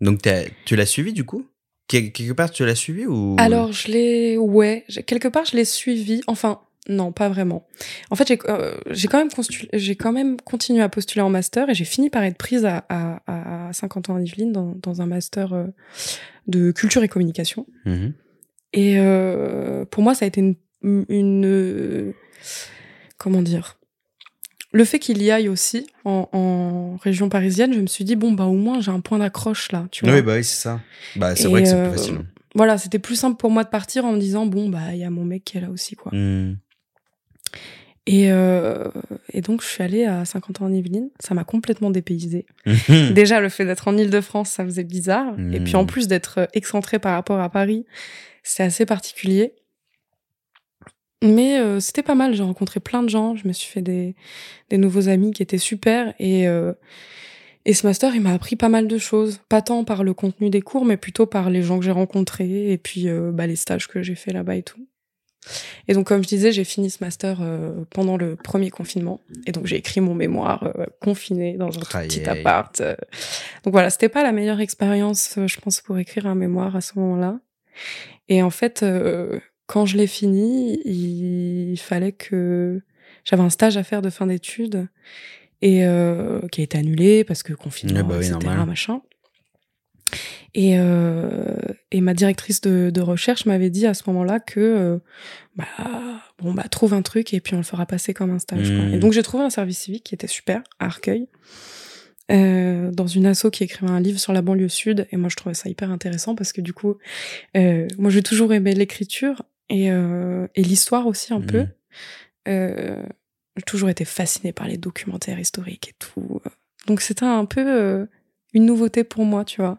Donc, tu l'as suivi du coup? Quel- Quelque part, tu l'as suivi ou? Alors, je l'ai, ouais, quelque part, je l'ai suivi. Enfin, non, pas vraiment. En fait, j'ai euh, quand, même constu- quand même continué à postuler en master et j'ai fini par être prise à, à, à 50 ans à Yvelines dans, dans un master euh, de culture et communication. Mhm. Et euh, pour moi, ça a été une, une euh, comment dire? Le fait qu'il y aille aussi en, en région parisienne, je me suis dit bon bah au moins j'ai un point d'accroche là, tu vois. Oui, bah oui, c'est ça. Bah, c'est vrai que c'est euh, plus facile. Voilà, c'était plus simple pour moi de partir en me disant bon bah il y a mon mec qui est là aussi quoi. Mhm. Et, euh, et donc je suis allée à 50 ans en Yvelines, ça m'a complètement dépaysée. [laughs] Déjà le fait d'être en Île-de-France, ça faisait bizarre, et puis en Mm. plus d'être excentré par rapport à Paris, c'est assez particulier. Mais euh, c'était pas mal, j'ai rencontré plein de gens, je me suis fait des, des nouveaux amis qui étaient super et euh, et ce master, il m'a appris pas mal de choses, pas tant par le contenu des cours, mais plutôt par les gens que j'ai rencontrés et puis euh, bah, les stages que j'ai fait là-bas et tout. Et donc, comme je disais, j'ai fini ce master euh, pendant le premier confinement. Et donc, j'ai écrit mon mémoire euh, confiné dans un tout petit appart. Donc voilà, c'était pas la meilleure expérience, je pense, pour écrire un mémoire à ce moment-là. Et en fait, euh, quand je l'ai fini, il fallait que j'avais un stage à faire de fin d'études et euh, qui a été annulé parce que confinement, Ouais, bah oui, etc. normal. machin. Et, euh, et ma directrice de, de recherche m'avait dit à ce moment-là que euh, bah bon bah trouve un truc et puis on le fera passer comme un stage. quoi. Et donc j'ai trouvé un service civique qui était super à Arcueil, euh, dans une asso qui écrivait un livre sur la banlieue sud. Et moi je trouvais ça hyper intéressant parce que du coup, euh, moi j'ai toujours aimé l'écriture et, euh, et l'histoire aussi un peu. Mhm. Euh, j'ai toujours été fascinée par les documentaires historiques et tout. Donc c'était un peu euh, une nouveauté pour moi, tu vois.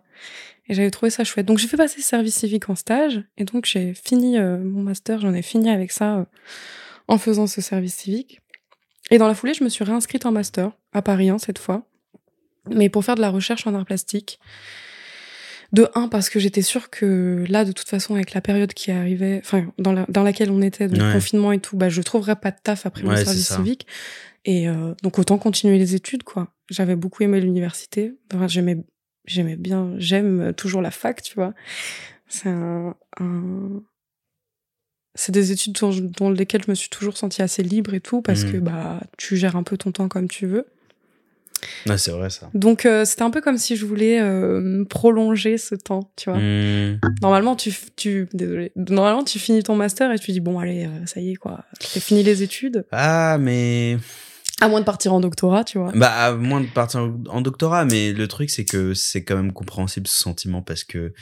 Et j'avais trouvé ça chouette. Donc j'ai fait passer le service civique en stage. Et donc j'ai fini euh, mon master, j'en ai fini avec ça euh, en faisant ce service civique. Et dans la foulée, je me suis réinscrite en master, à Paris 1 cette fois. Mais pour faire de la recherche en art plastique. De un, parce que j'étais sûre que là, de toute façon, avec la période qui arrivait, enfin, dans, la- dans laquelle on était, donc Ouais. confinement et tout, bah, je trouverais pas de taf après mon Ouais, service civique. Et euh, donc, autant continuer les études, quoi. J'avais beaucoup aimé l'université. Enfin, j'aimais, j'aimais bien, j'aime toujours la fac, tu vois. C'est un, un- c'est des études dans, dans lesquelles je me suis toujours sentie assez libre et tout, parce que, bah, tu gères un peu ton temps comme tu veux. Ouais, c'est vrai ça. Donc euh, c'était un peu comme si je voulais euh, prolonger ce temps, tu vois. Mhm. Normalement tu tu désolé. Normalement tu finis ton master et tu dis bon allez euh, ça y est quoi, j'ai fini les études. Ah, mais. À moins de partir en doctorat, tu vois. Bah, à moins de partir en- en doctorat, mais le truc, c'est que c'est quand même compréhensible ce sentiment parce que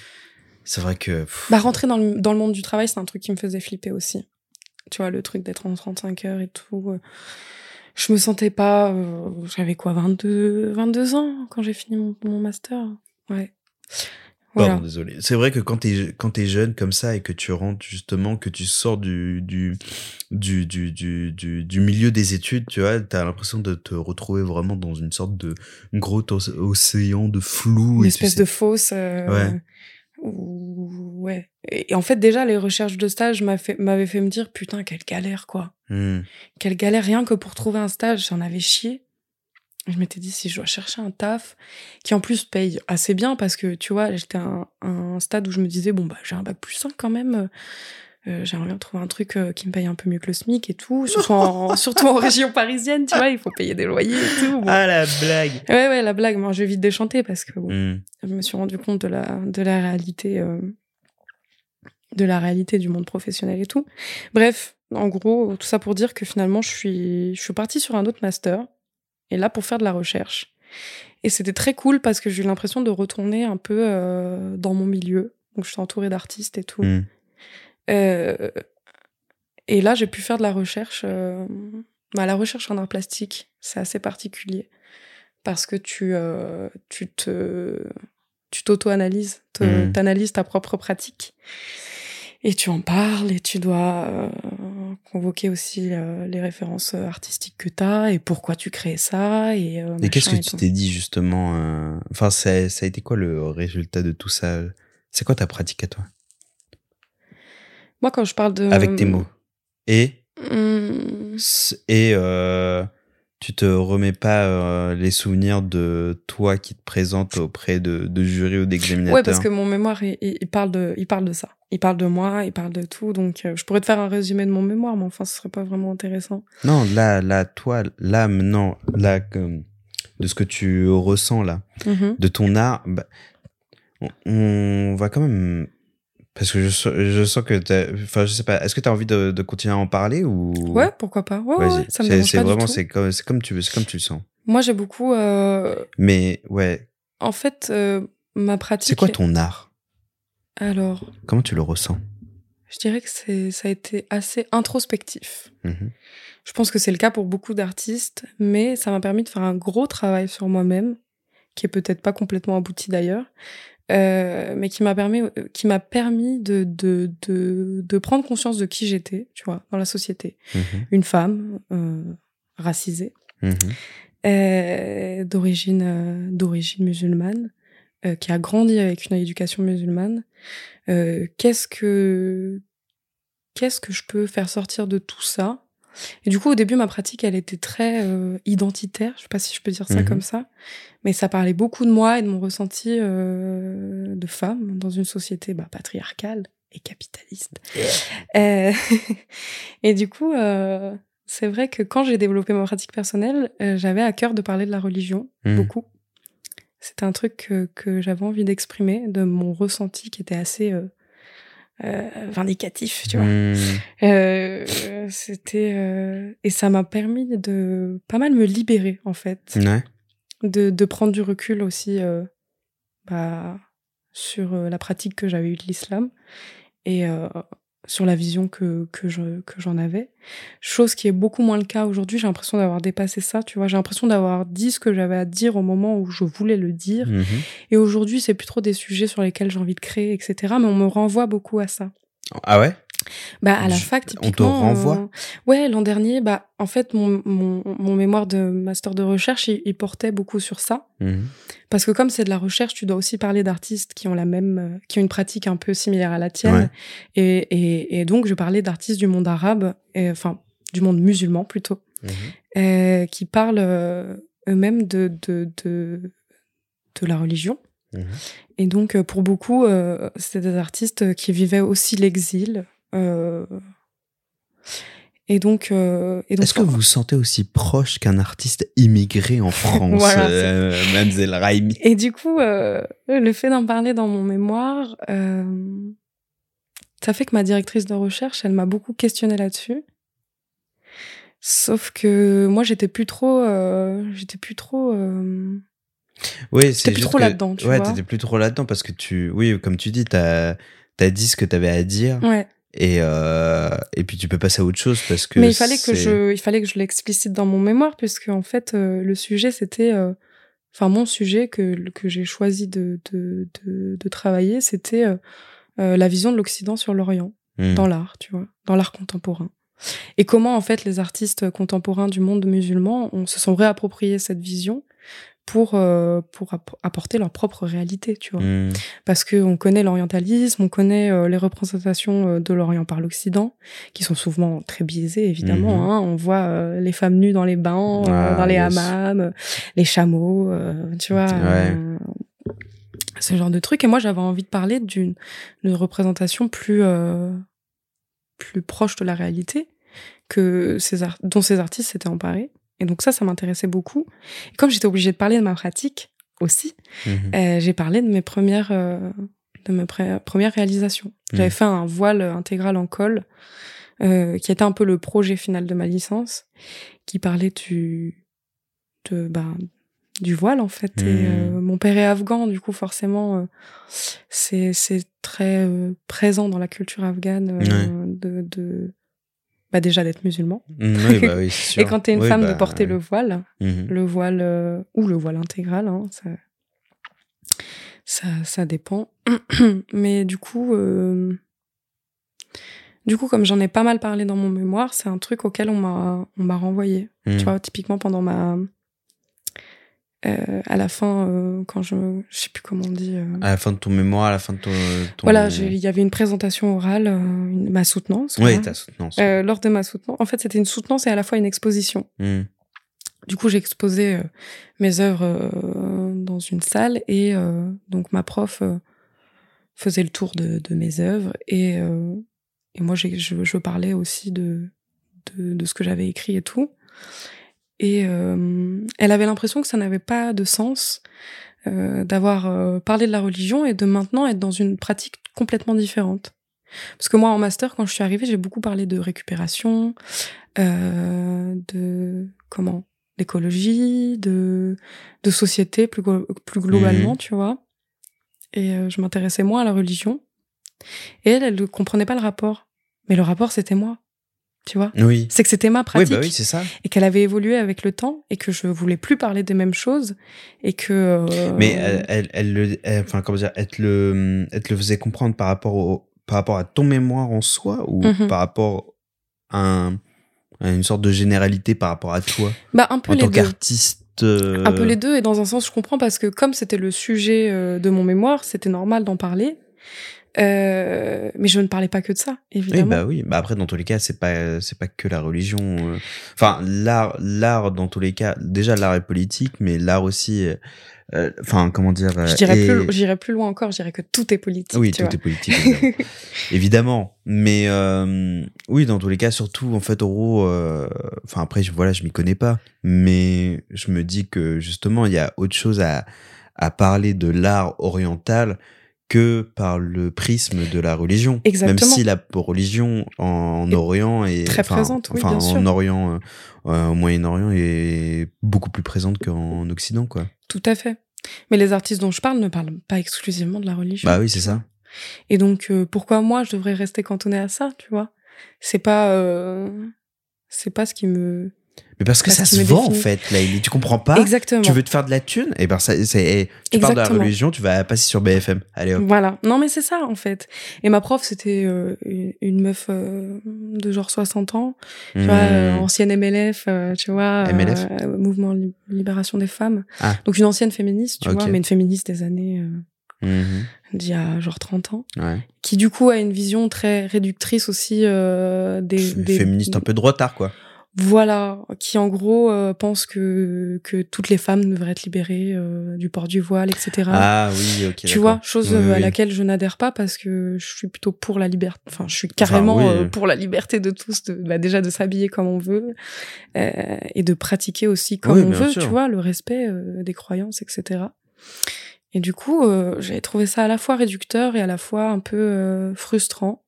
c'est vrai que. pff, Bah rentrer dans le dans le monde du travail c'est un truc qui me faisait flipper aussi. Tu vois le truc d'être en 35 heures et tout. Je me sentais pas. euh, J'avais quoi 22 22 ans quand j'ai fini mon, mon master. Ouais. Voilà. Pardon, désolé. C'est vrai que quand t'es quand t'es jeune comme ça et que tu rentres justement, que tu sors du du du du du, du, du milieu des études, tu vois, t'as l'impression de te retrouver vraiment dans une sorte de gros oc- océan de flou. une et tu espèce sais- de fausse euh, Ouais. où- ouais et, en fait déjà les recherches de stage fait- m'avaient fait me dire putain quelle galère quoi Hmm. quelle galère rien que pour trouver un stage j'en avais chié je m'étais dit si je dois chercher un taf qui en plus paye assez bien parce que tu vois j'étais à un, un stade où je me disais bon bah j'ai un bac plus 5 quand même euh, j'aimerais bien trouver un truc euh, qui me paye un peu mieux que le SMIC et tout [laughs] surtout en, surtout en région parisienne tu vois il faut payer des loyers et tout bon. Ah la blague. ouais ouais la blague moi je vais vite déchanter parce que bon, Hmm. je me suis rendu compte de la, de la réalité euh, de la réalité du monde professionnel et tout. Bref, en gros, tout ça pour dire que finalement, je suis, je suis partie sur un autre master, et là pour faire de la recherche. Et c'était très cool parce que j'ai eu l'impression de retourner un peu euh, dans mon milieu. Donc je suis entourée d'artistes et tout. Hmm. Euh, et là, j'ai pu faire de la recherche. euh, bah, la recherche en art plastique, c'est assez particulier parce que tu, tu te, tu t'auto-analyses, Mhm. t'analyses ta propre pratique et tu en parles et tu dois convoquer aussi euh, les références euh, artistiques que tu as et pourquoi tu crées ça. Et, euh, Et qu'est-ce que tu t'es dit justement Enfin, ça, ça a été quoi le résultat de tout ça? C'est quoi ta pratique à toi? Moi, quand je parle de. Avec tes mots. Et, Hum, et tu te remets pas euh, les souvenirs de toi qui te présente auprès de, de jury ou d'examinateurs Ouais, parce que mon mémoire, il, parle de, il parle de ça. Il parle de moi, il parle de tout. Donc, euh, je pourrais te faire un résumé de mon mémoire, mais enfin, ce serait pas vraiment intéressant. Non, là, là, toi, là, maintenant, là, de ce que tu ressens là, Mhm. de ton art, bah, on, on va quand même. Parce que je, sens- je sens que. Enfin, je sais pas, est-ce que tu as envie de, de continuer à en parler ou? Ouais, pourquoi pas. Ouais, ouais, ça me dérange c'est pas vraiment, c'est comme, c'est comme tu veux, c'est comme tu le sens. Moi, j'ai beaucoup. euh, Mais ouais, En fait, euh, ma pratique. c'est quoi ton art? Alors, Comment tu le ressens? Je dirais que c'est, ça a été assez introspectif. Mhm. Je pense que c'est le cas pour beaucoup d'artistes, mais ça m'a permis de faire un gros travail sur moi-même, qui est peut-être pas complètement abouti d'ailleurs, euh, mais qui m'a permis, euh, qui m'a permis de, de, de, de prendre conscience de qui j'étais, tu vois, dans la société. Mhm. Une femme euh, racisée, Mhm. euh, d'origine euh, d'origine musulmane, euh, qui a grandi avec une éducation musulmane. Euh, qu'est-ce que qu'est-ce que je peux faire sortir de tout ça Et du coup, au début, ma pratique, elle était très euh, identitaire. Je sais pas si je peux dire ça Mhm. comme ça, mais ça parlait beaucoup de moi et de mon ressenti euh, de femme dans une société bah, patriarcale et capitaliste. Euh, [laughs] et du coup, c'est vrai que quand j'ai développé ma pratique personnelle, j'avais à cœur de parler de la religion, Mhm. beaucoup. C'était un truc que, que j'avais envie d'exprimer, de mon ressenti qui était assez euh, vindicatif, tu vois. Mhm. Euh, c'était euh, et ça m'a permis de pas mal me libérer en fait, Ouais. de, de prendre du recul aussi euh, bah, sur euh, la pratique que j'avais eue de l'islam et euh, sur la vision que que je que j'en avais. Chose qui est beaucoup moins le cas aujourd'hui. J'ai l'impression d'avoir dépassé ça. Tu vois, j'ai l'impression d'avoir dit ce que j'avais à dire au moment où je voulais le dire. Mhm. Et aujourd'hui, c'est plus trop des sujets sur lesquels j'ai envie de créer, etc. Mais on me renvoie beaucoup à ça. Ah ouais? Bah, à la fac, on te typiquement. renvoie euh, Ouais, l'an dernier, bah, en fait, mon, mon, mon mémoire de master de recherche, il, il portait beaucoup sur ça. Mhm. Parce que comme c'est de la recherche, tu dois aussi parler d'artistes qui ont la même, euh, qui ont une pratique un peu similaire à la tienne. Ouais. Et, et, et donc, je parlais d'artistes du monde arabe, et, enfin, du monde musulman plutôt, Mhm. euh, qui parlent euh, eux-mêmes de, de, de, de la religion. Mhm. Et donc, pour beaucoup, euh, c'était des artistes qui vivaient aussi l'exil. Euh, et donc, euh, et donc Est-ce que vous vous sentez aussi proche qu'un artiste immigré en [laughs] France, Voilà, euh, Mademoiselle Raimi? Et du coup, euh, le fait d'en parler dans mon mémoire, ça fait que ma directrice de recherche, elle m'a beaucoup questionné là-dessus. Sauf que moi, j'étais plus trop, j'étais plus trop. Oui, c'est plus trop là-dedans, tu ouais, t'étais plus trop là-dedans parce que tu, oui, comme tu dis, t'as as dit ce que t'avais à dire Ouais. Et euh, et puis tu peux passer à autre chose parce que. Mais il fallait que je, il fallait que je l'explicite dans mon mémoire, puisque en fait, euh, le sujet, c'était, euh, enfin, mon sujet que, que j'ai choisi de, de, de, de travailler, c'était euh, euh, la vision de l'Occident sur l'Orient, Hmm. dans l'art, tu vois, dans l'art contemporain. Et comment, en fait, les artistes contemporains du monde musulman on, se sont réappropriés cette vision pour, euh, pour app- apporter leur propre réalité, tu vois Hmm. parce qu'on connaît l'orientalisme, on connaît euh, les représentations euh, de l'Orient par l'Occident, qui sont souvent très biaisées, évidemment. Mhm. hein. On voit euh, les femmes nues dans les bains, Ah, dans les yes. hammams, les chameaux, tu vois. Ouais. ce genre de trucs. Et moi, j'avais envie de parler d'une représentation plus, euh, plus proche de la réalité que ces dont ces artistes s'étaient emparés. Et donc ça, ça m'intéressait beaucoup. Et comme j'étais obligée de parler de ma pratique aussi, Mhm. euh, j'ai parlé de mes premières, euh, de mes premières réalisations. J'avais Mhm. fait un voile intégral en col, euh, qui était un peu le projet final de ma licence, qui parlait du, de, ben, du voile en fait. Et Mhm. euh, mon père est afghan, du coup forcément, c'est c'est très présent dans la culture afghane de, de bah déjà d'être musulman. Oui, bah oui, c'est [laughs] sûr. Et quand t'es une Oui, femme, bah, de porter ouais. le voile Mhm. le voile euh, ou le voile intégral, hein, ça, ça, ça dépend. [clears throat] Mais du coup, euh, Du coup, comme j'en ai pas mal parlé dans mon mémoire, c'est un truc auquel on m'a on m'a renvoyé. Tu vois, typiquement pendant ma euh, à la fin euh, quand je je sais plus comment on dit. euh, À la fin de ton mémoire, à la fin de ton. ton... Voilà, il y avait une présentation orale, une- ma soutenance. Oui, ta soutenance. Lors de ma soutenance, en fait, c'était une soutenance et à la fois une exposition. Hmm. Du coup, j'ai exposé euh, mes œuvres dans une salle et donc ma prof faisait le tour de, de mes œuvres et, et moi, je, je parlais aussi de, de, de ce que j'avais écrit et tout. Et euh, elle avait l'impression que ça n'avait pas de sens euh, d'avoir euh, parlé de la religion et de maintenant être dans une pratique complètement différente. Parce que moi, en master, quand je suis arrivée, j'ai beaucoup parlé de récupération, euh, de comment d'écologie, de de société plus glo- plus globalement, Mhm. tu vois. Et euh, je m'intéressais moins à la religion. Et elle, elle ne comprenait pas le rapport. Mais le rapport, c'était moi, tu vois. Oui. C'est que c'était ma Oui, pratique bah oui, c'est ça. et qu'elle avait évolué avec le temps et que je voulais plus parler des mêmes choses et que. euh, Mais elle, elle, elle le, elle- enfin comment dire, elle te le, elle te le faisait comprendre par rapport au, par rapport à ton mémoire en soi ou Mhm. par rapport à, un- à une sorte de généralité par rapport à toi? Bah un peu en les tant deux. qu'artiste. euh, Un peu les deux, et dans un sens, je comprends parce que comme c'était le sujet euh, de mon mémoire, c'était normal d'en parler. Euh, mais je ne parlais pas que de ça, Oui, évidemment. bah oui. Bah après, dans tous les cas, c'est pas, c'est pas que la religion. euh. Enfin, l'art, l'art, dans tous les cas, déjà l'art est politique, mais l'art aussi, euh, euh, enfin, comment dire. je dirais est- plus, j'irais plus loin encore, je dirais que tout est politique. Oui, tu tout vois. est politique, évidemment. [laughs] évidemment. Mais euh, oui, dans tous les cas, surtout en fait, Oro. euh, Enfin après, je, voilà, je m'y connais pas, mais je me dis que justement, il y a autre chose à à parler de l'art oriental que par le prisme de la religion. Exactement. Même si la religion en Est Orient est très enfin, présente, oui, enfin, bien en sûr. Orient, euh, euh, au Moyen-Orient est beaucoup plus présente qu'en Occident, quoi. Tout à fait. Mais les artistes dont je parle ne parlent pas exclusivement de la religion. Bah oui, c'est ça. Et donc, euh, pourquoi moi, je devrais rester cantonnée à ça, tu vois? C'est pas, euh, c'est pas ce qui me. Mais parce que Parce ça se vend en fait, là, tu comprends pas. Exactement. Tu veux te faire de la thune? Et ben ça, c'est, eh, tu parles de la religion, tu vas passer sur BFM. Allez hop. Voilà. Non, mais c'est ça, en fait. Et ma prof, c'était euh, une une meuf euh, de genre 60 ans, tu vois, euh, Mmh. ancienne MLF, euh, tu vois, MLF? Mouvement Li- Libération des Femmes. Ah. Donc une ancienne féministe, tu Ok. vois, mais une féministe des années Mhm. d'il y a genre 30 ans, Ouais. qui du coup a une vision très réductrice aussi euh, des, des Féministe un peu de retard, quoi. Voilà, qui en gros euh, pense que que toutes les femmes devraient être libérées euh, du port du voile, etc. Ah oui, ok. tu vois, chose Oui, à laquelle je n'adhère pas parce que je suis plutôt pour la liberté. Enfin, je suis carrément oui. euh, pour la liberté de tous, de, bah, déjà de s'habiller comme on veut euh, et de pratiquer aussi comme on veut, sûr. tu vois, le respect euh, des croyances, etc. Et du coup, euh, j'avais trouvé ça à la fois réducteur et à la fois un peu frustrant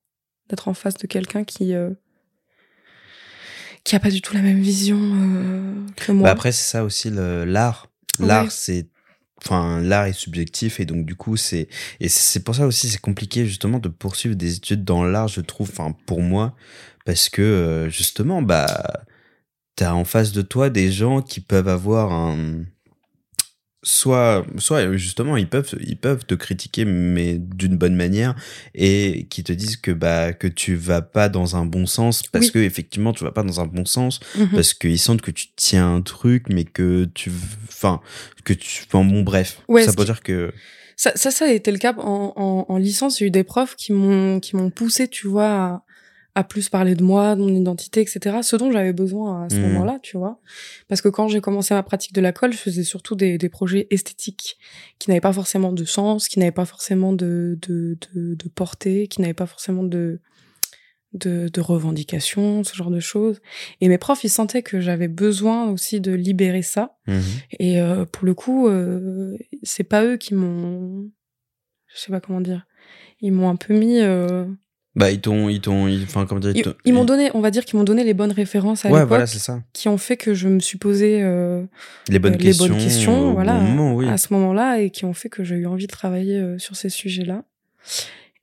d'être en face de quelqu'un qui euh, qui a pas du tout la même vision euh, que moi. Bah après, c'est ça aussi le- l'art. L'art, Ouais. c'est. Enfin, l'art est subjectif et donc du coup, c'est. Et c'est pour ça aussi, c'est compliqué justement de poursuivre des études dans l'art, je trouve, enfin, pour moi, parce que euh, justement, bah. T'as en face de toi des gens qui peuvent avoir un. Soit, soit justement, ils peuvent, ils peuvent te critiquer, mais d'une bonne manière, et qui te disent que bah que tu vas pas dans un bon sens parce Oui. que effectivement tu vas pas dans un bon sens Mhm. parce qu'ils sentent que tu tiens un truc mais que tu enfin que tu enfin bon bref Ouais, ça peut dire que Ça, ça, ça a été le cas en, en, en licence. J'ai eu des profs qui m'ont, qui m'ont poussé, tu vois, à, plus parler de moi, de mon identité, etc. Ce dont j'avais besoin à ce Mhm. moment-là, tu vois. Parce que quand j'ai commencé ma pratique de la colle, je faisais surtout des, des projets esthétiques qui n'avaient pas forcément de sens, qui n'avaient pas forcément de, de, de, de portée, qui n'avaient pas forcément de, de, de revendications, ce genre de choses. Et mes profs, ils sentaient que j'avais besoin aussi de libérer ça. Mhm. Et euh, pour le coup, euh, c'est pas eux qui m'ont, je sais pas comment dire, ils m'ont un peu mis, euh, bah ils t'ont ils t'ont enfin comment dire ils, m'ont donné, on va dire qu'ils m'ont donné les bonnes références à ouais l'époque, voilà c'est ça qui ont fait que je me suis posé euh, les bonnes euh, les questions bonnes questions, au voilà, bon moment oui à ce moment-là, et qui ont fait que j'ai eu envie de travailler euh, sur ces sujets-là.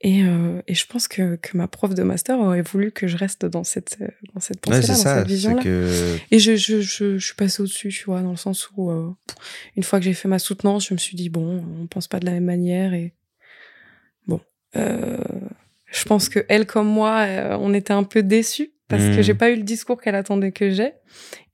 Et, euh, et je pense que, que ma prof de master aurait voulu que je reste dans cette, euh, dans cette pensée-là, c'est dans ça cette c'est vision-là. que Et je, je, je, je suis passée au-dessus, tu vois, dans le sens où, euh, une fois que j'ai fait ma soutenance, je me suis dit, bon, on pense pas de la même manière et bon, euh, je je pense que elle comme moi, euh, on était un peu déçus parce que Mm. j'ai pas eu le discours qu'elle attendait que j'ai.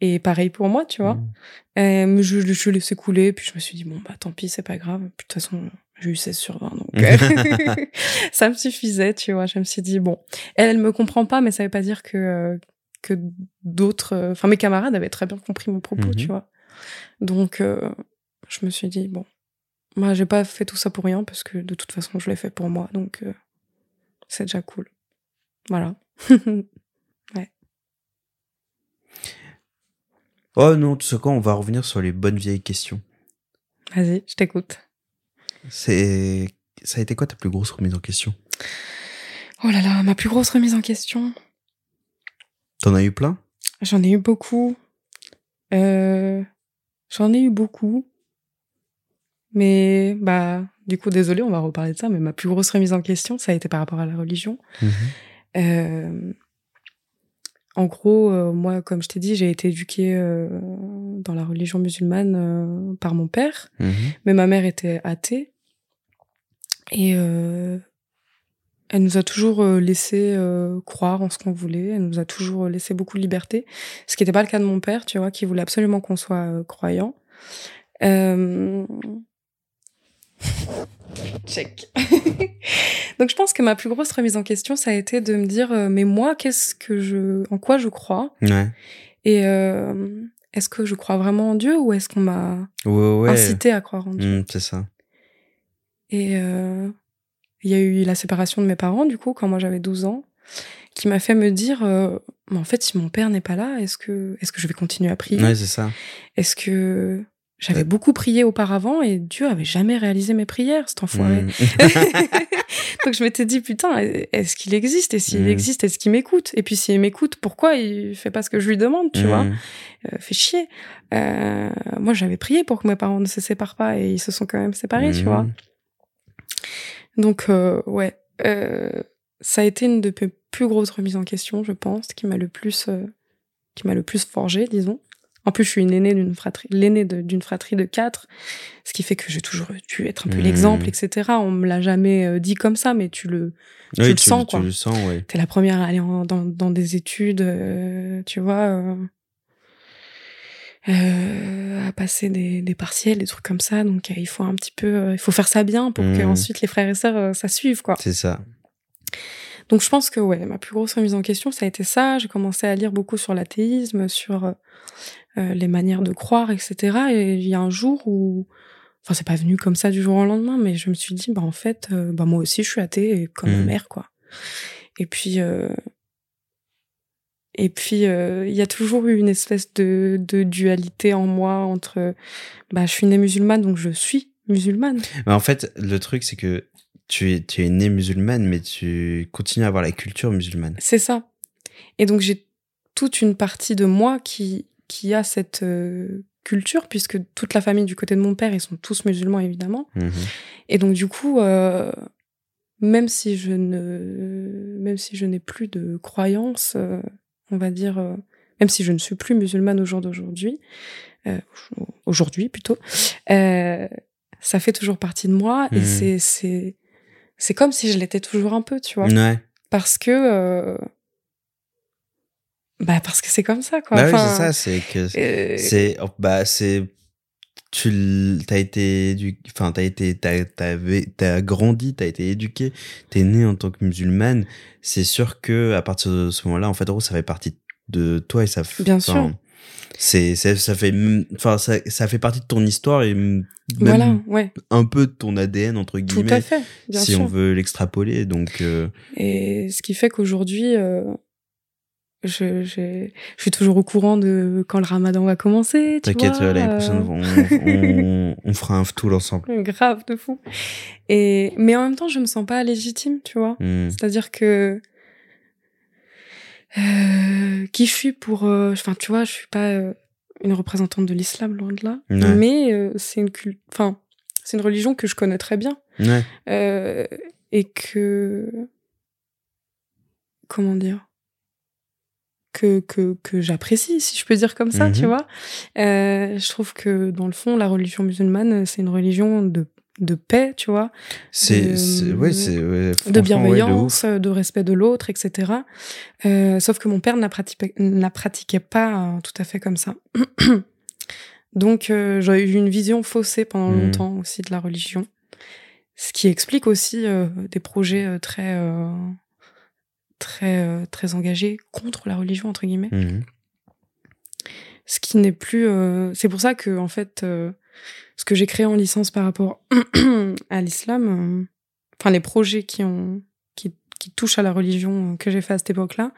Et pareil pour moi, tu vois. Mm. Euh, mais je, je laissais couler, puis je me suis dit, bon, bah tant pis, c'est pas grave. Puis, de toute façon, j'ai eu 16 sur 20, donc euh, [laughs] [laughs] ça me suffisait, tu vois. Je me suis dit, bon, elle, elle me comprend pas, mais ça veut pas dire que, euh, que d'autres... Enfin, mes camarades avaient très bien compris mon propos, Mhm. tu vois. Donc, euh, je me suis dit, bon, moi, j'ai pas fait tout ça pour rien, parce que de toute façon, je l'ai fait pour moi, donc euh, c'est déjà cool. Voilà. [laughs] Oh non, tu sais quoi, on va revenir sur les bonnes vieilles questions. Vas-y, je t'écoute. C'est, ça a été quoi ta plus grosse remise en question? Oh là là, ma plus grosse remise en question. T'en as eu plein? J'en ai eu beaucoup. Euh, J'en ai eu beaucoup. Mais, bah, du coup, désolé, on va reparler de ça, mais ma plus grosse remise en question, ça a été par rapport à la religion. Euh, en gros, euh, moi, comme je t'ai dit, j'ai été éduquée euh, dans la religion musulmane euh, par mon père, Mhm. mais ma mère était athée. Et euh, elle nous a toujours laissé croire en ce qu'on voulait. Elle nous a toujours laissé beaucoup de liberté. Ce qui n'était pas le cas de mon père, tu vois, qui voulait absolument qu'on soit croyant. Euh... [laughs] Check. [laughs] Donc je pense que ma plus grosse remise en question, ça a été de me dire, euh, mais moi, qu'est-ce que je, en quoi je crois? Ouais. Et euh, est-ce que je crois vraiment en Dieu ou est-ce qu'on m'a Ouais, ouais. incité à croire en Dieu? Mm, c'est ça. Et euh, il y a eu la séparation de mes parents, du coup, quand moi j'avais 12 ans, qui m'a fait me dire, mais en fait, si mon père n'est pas là, est-ce que, est-ce que je vais continuer à prier? Ouais, c'est ça. Est-ce que j'avais beaucoup prié auparavant et Dieu avait jamais réalisé mes prières, cet enfoiré. Mm. [laughs] [laughs] Donc je m'étais dit, putain, est-ce qu'il existe? Et s'il Mm. existe, est-ce qu'il m'écoute? Et puis s'il m'écoute, pourquoi il fait pas ce que je lui demande, tu vois? Mm. euh, Fait chier. Euh, moi, j'avais prié pour que mes parents ne se séparent pas et ils se sont quand même séparés, tu Mm. vois? Donc, euh, ouais, euh, ça a été une de mes plus grosses remises en question, je pense, qui m'a le plus, qui m'a le plus forgé, disons. En plus, je suis une aînée d'une fratrie, l'aînée de- d'une fratrie de quatre, ce qui fait que j'ai toujours dû être un peu Mhm. l'exemple, etc. On me l'a jamais euh, dit comme ça, mais tu le, tu Oui, le sens, tu quoi. le sens, ouais. T'es la première à aller en- dans, dans des études, euh, tu vois, euh, euh, à passer des, des partiels, des trucs comme ça. Donc, il faut un petit peu, il faut faire ça bien pour que Mhm. ensuite les frères et sœurs, ça suive, quoi. C'est ça. Donc je pense que ouais, ma plus grosse remise en question, ça a été ça. J'ai commencé à lire beaucoup sur l'athéisme, sur euh, euh, les manières de croire, etc. Et il y a un jour où, enfin c'est pas venu comme ça du jour au lendemain, mais je me suis dit bah en fait, euh, bah moi aussi je suis athée comme ma Mhm. mère quoi. Et puis euh, et puis il y a toujours eu une espèce de, de dualité en moi entre bah je suis née musulmane donc je suis musulmane. Mais en fait, le truc, c'est que tu es, tu es née musulmane, mais tu continues à avoir la culture musulmane. C'est ça. Et donc j'ai toute une partie de moi qui, qui a cette euh, culture, puisque toute la famille du côté de mon père, ils sont tous musulmans évidemment. Mhm. Et donc du coup, euh, même si je ne, même si je n'ai plus de croyance, euh, on va dire, même si je ne suis plus musulmane au jour d'aujourd'hui, aujourd'hui plutôt, ça fait toujours partie de moi et Mhm. c'est c'est comme si je l'étais toujours un peu, tu vois Ouais. parce que euh, bah parce que c'est comme ça quoi Bah oui, Enfin, c'est ça, c'est que euh, c'est oh, bah c'est tu t'as été édu... enfin t'as été t'as t'as grandi t'as été éduqué t'es né en tant que musulmane c'est sûr que à partir de ce moment-là en fait en gros ça fait partie de toi et ça Bien sûr. C'est c'est- ça fait enfin ça, ça fait partie de ton histoire et même voilà ouais. un peu de ton ADN entre tout à guillemets fait bien si sûr. on veut l'extrapoler. Donc euh, et ce qui fait qu'aujourd'hui euh, je, j'ai- je suis toujours au courant de quand le ramadan va commencer t'inquiète vois, l'année prochaine euh, on, on, on fera un tout ensemble. [laughs] Grave de fou. Et mais en même temps je me sens pas légitime tu vois. Hmm. C'est-à-dire que euh, qui je suis pour, euh, enfin tu vois, je suis pas euh, une représentante de l'islam loin de là, Ouais. mais c'est une enfin c'est une religion que je connais très bien ouais euh, et que comment dire que que que j'apprécie si je peux dire comme ça, Mhm. tu vois. Euh, je trouve que dans le fond la religion musulmane c'est une religion de de paix, tu vois. C'est, de- c'est- ouais, c'est, ouais, de franchement, ouais, de bienveillance, de, respect de l'autre, etc. Euh, sauf que mon père n'a pratiqué, n'a pratiqué pas euh, tout à fait comme ça. [coughs] Donc euh, j'ai eu une vision faussée pendant Mhm. longtemps aussi de la religion, ce qui explique aussi des projets très très très engagés contre la religion entre guillemets. Mhm. Ce qui n'est plus. C'est pour ça que en fait, ce que j'ai créé en licence par rapport [clears throat] à l'islam, euh, enfin les projets qui ont qui, qui touchent à la religion euh, que j'ai fait à cette époque-là,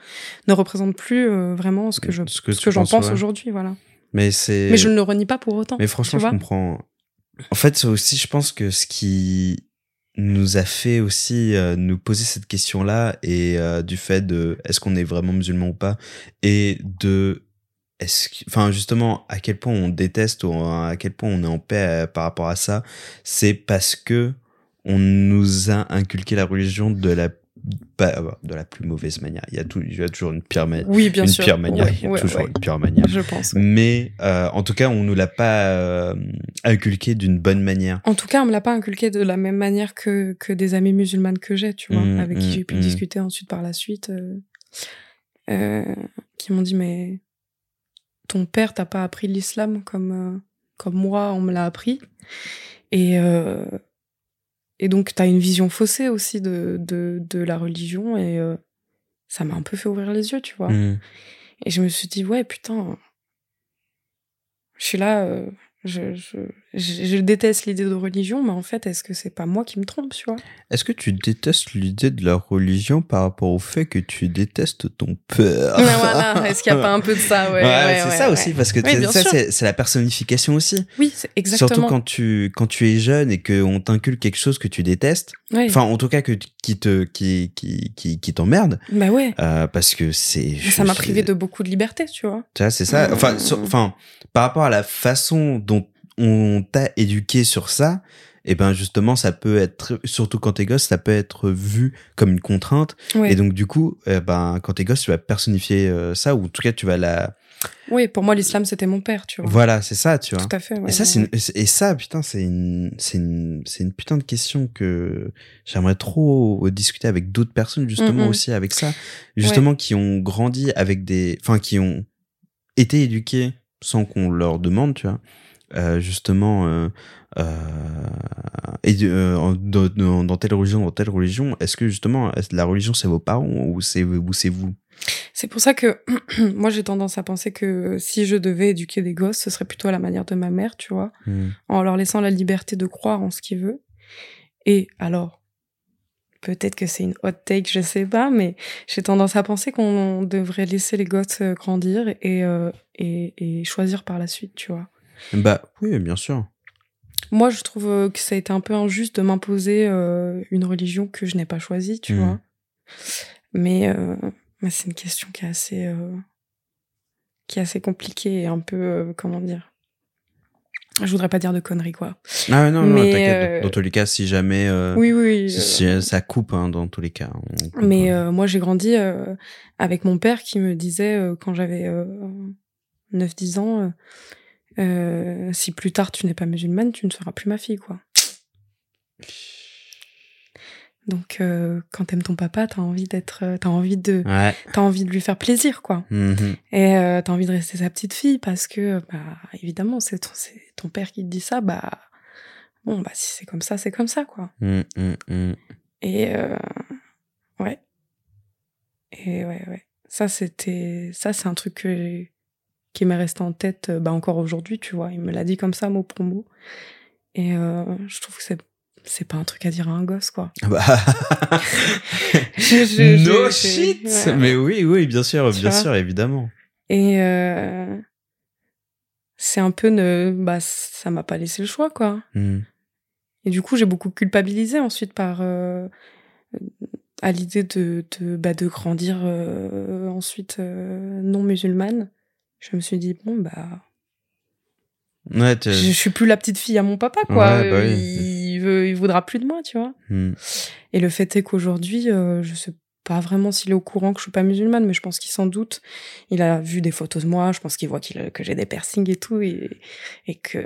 ne représentent plus euh, vraiment ce que je Ce que ce tu que j'en pense ouais. aujourd'hui, voilà. Mais c'est. Mais je ne le renie pas pour autant. Mais franchement, je comprends. En fait, aussi, je pense que ce qui nous a fait aussi euh, nous poser cette question-là et euh, du fait de est-ce qu'on est vraiment musulman ou pas et de est-ce que, enfin justement à quel point on déteste ou à quel point on est en paix euh, par rapport à ça, c'est parce que on nous a inculqué la religion de la pas- de la plus mauvaise manière. Il y a, tout, il y a toujours une pire, ma- Oui, bien une sûr. pire manière. Ouais, il y a ouais, toujours ouais. une pire manière. Je pense. Mais euh, en tout cas, on nous l'a pas euh, inculqué d'une bonne manière. En tout cas, on me l'a pas inculqué de la même manière que, que des amies musulmanes que j'ai, tu vois, Mm, avec qui mm, j'ai pu mm. discuter ensuite par la suite, euh, qui m'ont dit mais ton père t'a pas appris l'islam comme euh, comme moi on me l'a appris et euh, et donc t'as une vision faussée aussi de de, de la religion et euh, ça m'a un peu fait ouvrir les yeux, tu vois. Mm. Et je me suis dit, ouais, putain, je suis là, je, je, je, je déteste l'idée de religion, mais en fait, est-ce que c'est pas moi qui me trompe, tu vois? Est-ce que tu détestes l'idée de la religion par rapport au fait que tu détestes ton père? Mais voilà, est-ce qu'il n'y a pas un peu de ça? Ouais, ouais, c'est ça aussi, parce que ça, c'est la personnification aussi. Oui, exactement. Surtout quand tu, quand tu es jeune et qu'on t'inculque quelque chose que tu détestes, enfin, en tout cas, que, qui te, qui, qui, qui, qui t'emmerde, bah ouais. euh, parce que c'est. Ça m'a privé de beaucoup de liberté, tu vois. Tu vois, c'est ça. Enfin, Mm. sur- enfin, par rapport à la façon dont on t'a éduqué sur ça, et ben justement, ça peut être, surtout quand t'es gosse, ça peut être vu comme une contrainte. Et donc du coup, eh ben quand t'es gosse, tu vas personnifier euh, ça, ou en tout cas, tu vas la. Oui, pour moi, l'islam, c'était mon père, tu vois. Voilà, c'est ça, tu vois. Tout à fait. ouais, Et ça, c'est une- et ça, putain, c'est une, c'est une, c'est une putain de question que j'aimerais trop discuter avec d'autres personnes, justement, aussi avec ça. Justement, qui ont grandi avec des, enfin, qui ont été éduqués sans qu'on leur demande, tu vois. Euh, justement, euh, euh, et dans, telle religion, dans telle religion, est-ce que justement, la religion c'est vos parents ou c'est ou c'est vous? C'est pour ça que [clears throat] moi, j'ai tendance à penser que si je devais éduquer des gosses, ce serait plutôt à la manière de ma mère, tu vois. en leur laissant la liberté de croire en ce qu'ils veulent. Et alors, peut-être que c'est une hot take, je sais pas, mais j'ai tendance à penser qu'on devrait laisser les gosses grandir et, euh, et, et choisir par la suite, tu vois. Bah oui, bien sûr. Moi, je trouve euh, que ça a été un peu injuste de m'imposer euh, une religion que je n'ai pas choisie, tu Mhm. vois. Mais, euh, mais c'est une question qui est assez, euh, qui est assez compliquée et un peu, comment dire. Je voudrais pas dire de conneries, quoi. Ah non, non, Mais, t'inquiète. euh, Dans tous les cas, si jamais, Oui, oui. si- ça coupe hein, dans tous les cas. Coupe, Mais hein. moi, j'ai grandi avec mon père qui me disait, quand j'avais euh, 9-10 ans, euh, si plus tard tu n'es pas musulmane, tu ne seras plus ma fille, quoi. Donc, euh, quand t'aimes ton papa, t'as envie d'être, euh, t'as envie de, Ouais. t'as envie de lui faire plaisir, quoi. Mhm. Et euh, t'as envie de rester sa petite fille parce que, bah, évidemment, c'est ton, père qui te dit ça, bah, bon, bah, si c'est comme ça, c'est comme ça, quoi. Mm. Et euh, ouais. Et ouais, ouais. Ça, c'était. Ça, c'est un truc que j'ai- qui m'est resté en tête euh, bah, encore aujourd'hui, tu vois. Il me l'a dit comme ça, mot pour mot. Et euh, je trouve que c'est. C'est pas un truc à dire à un gosse, quoi. Bah... [laughs] Je- je- no je- shit ouais. Mais oui, oui, bien sûr, Tu bien sûr, évidemment. Et euh, c'est un peu. Ne... Bah, ça m'a pas laissé le choix, quoi. Mm. Et du coup, j'ai beaucoup culpabilisé ensuite par euh, à l'idée de de, bah, de grandir euh, ensuite non musulmane. Je me suis dit bon bah Ouais, je, je suis plus la petite fille à mon papa quoi. Ouais, bah oui. il, veut, il voudra plus de moi, tu vois. Mm. Et le fait est qu'aujourd'hui, euh, je sais pas vraiment s'il est au courant que je suis pas musulmane, mais je pense qu'il s'en doute. Il a vu des photos de moi, je pense qu'il voit qu'il que j'ai des piercings et tout, et, et que,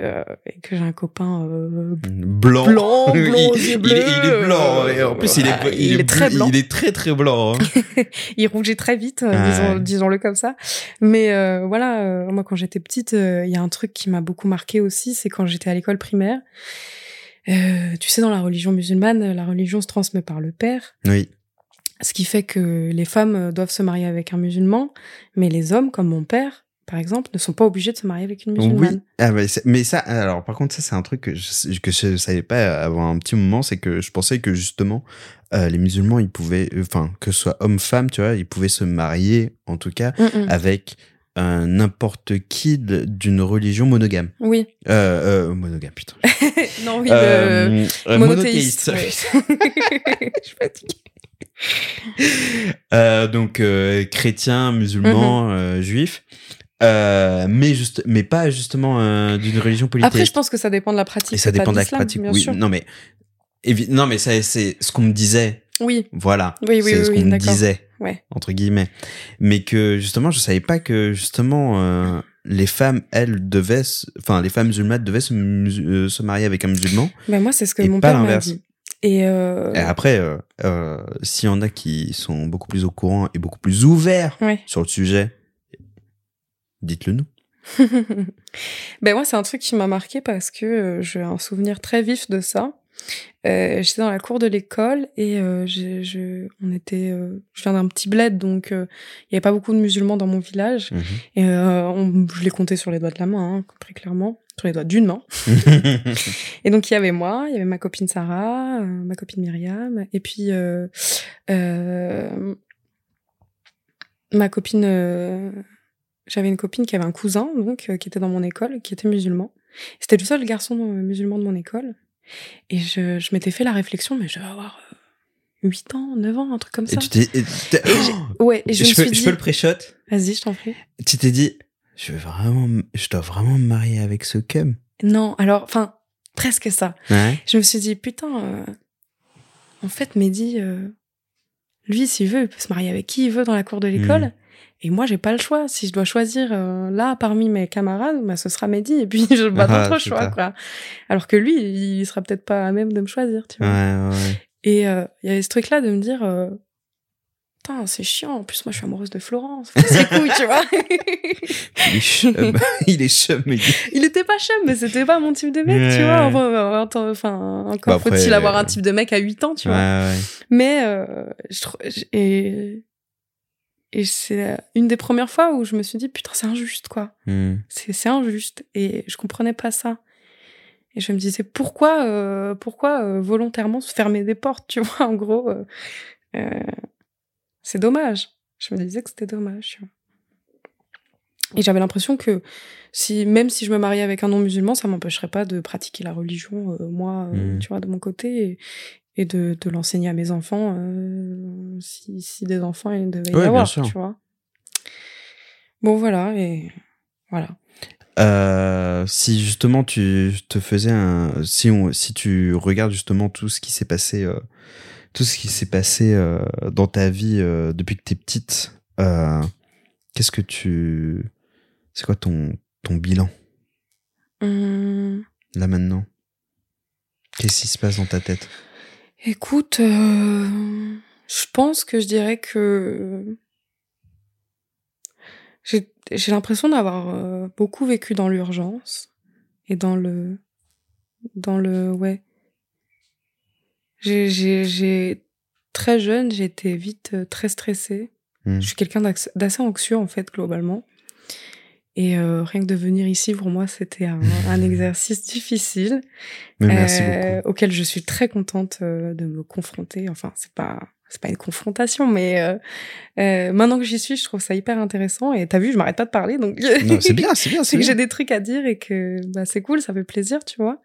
et que j'ai un copain euh, blanc, blanc, blond, [laughs] il, yeux il- bleus, il est blanc, et en plus il est, il, est, très blanc. il est très très blanc. hein. [laughs] il rougit très vite, euh, disons, disons-le comme ça. Mais euh, voilà, euh, moi quand j'étais petite, euh, il y a un truc qui m'a beaucoup marqué aussi, c'est quand j'étais à l'école primaire. Euh, tu sais, dans la religion musulmane, la religion se transmet par le père, Oui. Ce qui fait que les femmes euh, doivent se marier avec un musulman, mais les hommes, comme mon père, par exemple, ne sont pas obligés de se marier avec une musulmane. Oui. Ah, mais, ça, alors par contre, ça c'est un truc que je, que je savais pas avant un petit moment, c'est que je pensais que justement euh, les musulmans, ils pouvaient, enfin que ce soit homme-femme, tu vois, ils pouvaient se marier, en tout cas, Mm, mm. avec euh, n'importe qui d'une religion monogame. Oui. Euh, euh, monogame, putain. [laughs] non, oui, monothéiste. monothéiste. ouais. [laughs] Je suis fatiguée. [laughs] Euh, donc euh, chrétien, musulman, Mhm. euh, juif, euh, mais juste, mais pas justement d'une religion polythéiste. Après, je pense que ça dépend de la pratique. Et ça dépend de la pratique. bien Oui, sûr. non mais non mais ça c'est ce qu'on me disait. Oui, Voilà. Oui, oui, c'est oui, ce qu'on me disait ouais. entre guillemets. Mais que justement, je savais pas que justement les femmes elles devaient, enfin les femmes musulmanes devaient se, marier avec un musulman. Ben moi, c'est ce que mon père m'a dit. Et, euh... Et après, euh, euh, s'il y en a qui sont beaucoup plus au courant et beaucoup plus ouverts ouais. sur le sujet, dites-le nous. [laughs] ben moi, c'est un truc qui m'a marqué parce que euh, j'ai un souvenir très vif de ça. Euh, J'étais dans la cour de l'école et euh, je, on était, euh, je viens d'un petit bled, donc euh, il y avait pas beaucoup de musulmans dans mon village. Mhm. Et on- je les comptais sur les doigts de la main, hein, très clairement, sur les doigts d'une main. [laughs] Et donc il y avait moi, il y avait ma copine Sarah, ma copine Myriam, et puis ma copine. J'avais une copine qui avait un cousin donc qui était dans mon école, qui était musulman. C'était le seul garçon musulman de mon école. Et je, je m'étais fait la réflexion, mais je devais avoir euh, 8 ans, 9 ans, un truc comme et ça. tu t'es, et Oh Ouais, et je, je, me peux, suis je dit, peux le pré-shot? Vas-y, je t'en prie. Tu t'es dit, je veux vraiment, je dois vraiment me marier avec ce cum. Non, alors, enfin, presque ça. Ouais. Je me suis dit, putain, euh, en fait, Mehdi, euh, lui, s'il veut, il peut se marier avec qui il veut dans la cour de l'école. Mm. Et moi, j'ai pas le choix. Si je dois choisir euh, là parmi mes camarades, bah, ce sera Mehdi. Et puis, [laughs] je pas Ah, d'autre choix, quoi. Alors que lui, il sera peut-être pas à même de me choisir, tu Ouais, vois. ouais. Et euh, il y avait ce truc-là de me dire, euh, putain, c'est chiant. En plus, moi, je suis amoureuse de Florence. C'est cool, tu vois. [laughs] Il est chum. [laughs] il est chum, mais il était pas chum, mais c'était pas mon type de mec, Ouais. tu vois. Enfin, encore Bah, faut-il avoir un type de mec à 8 ans, tu ouais, vois. ouais. Mais euh, je et et c'est une des premières fois où je me suis dit putain c'est injuste quoi. Hmm. C'est c'est injuste et je comprenais pas ça. Et je me disais pourquoi euh, pourquoi euh, volontairement se fermer des portes, tu [laughs] vois en gros. euh, euh, c'est dommage. Je me disais que c'était dommage. tu vois. Et j'avais l'impression que si même si je me mariais avec un non musulman, ça m'empêcherait pas de pratiquer la religion euh, moi, euh, Mm. tu vois, de mon côté et, et de, de l'enseigner à mes enfants euh, si, si des enfants il devait y Ouais, avoir, tu vois. Bon voilà et voilà. Euh, si justement tu te faisais un, si on, si tu regardes justement tout ce qui s'est passé, euh, tout ce qui s'est passé dans ta vie depuis que t'es petite, qu'est-ce que tu, c'est quoi ton ton bilan? Hum, là maintenant? Qu'est-ce qui se passe dans ta tête? Écoute, euh, je pense que je dirais que j'ai j'ai l'impression d'avoir euh, beaucoup vécu dans l'urgence et dans le dans le ouais. J'ai j'ai j'ai très jeune, j'ai été vite euh, très stressée. Hmm. Je suis quelqu'un d'assez anxieux en fait globalement. Et euh, rien que de venir ici pour moi c'était un, un [laughs] exercice difficile Mais merci euh, auquel je suis très contente euh, de me confronter. Enfin, c'est pas c'est pas une confrontation, mais maintenant que j'y suis, je trouve ça hyper intéressant. Et t'as vu, je m'arrête pas de parler, donc c'est [laughs] bien, c'est bien, c'est que j'ai des trucs à dire et que bah, c'est cool, ça fait plaisir, tu vois.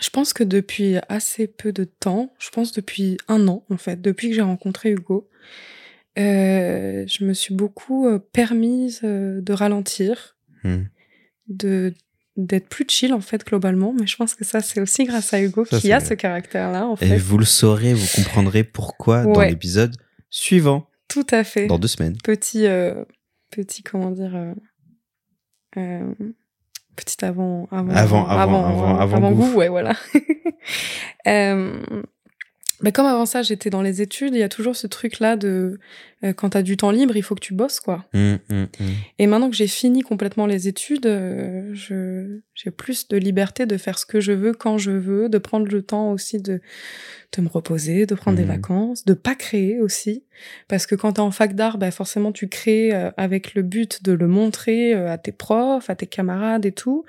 Je pense que depuis assez peu de temps, je pense depuis un an en fait, depuis que j'ai rencontré Hugo, euh, je me suis beaucoup euh, permise euh, de ralentir, Hmm. de d'être plus chill en fait globalement. Mais je pense que ça c'est aussi grâce à Hugo qui a ce caractère là en Et fait. vous le saurez, vous comprendrez pourquoi dans l'épisode suivant, tout à fait. Dans deux semaines. petit euh, petit comment dire euh, euh, petit avant avant Avant- avant- avant- goût. ouais voilà [laughs] mais comme avant ça j'étais dans les études il y a toujours ce truc là de euh, quand t'as du temps libre il faut que tu bosses quoi. Hum, hum, hum. et maintenant que j'ai fini complètement les études euh, je j'ai plus de liberté de faire ce que je veux quand je veux de prendre le temps aussi de de me reposer de prendre des vacances de pas créer aussi. Parce que quand t'es en fac d'art bah forcément tu crées euh, avec le but de le montrer euh, à tes profs à tes camarades et tout.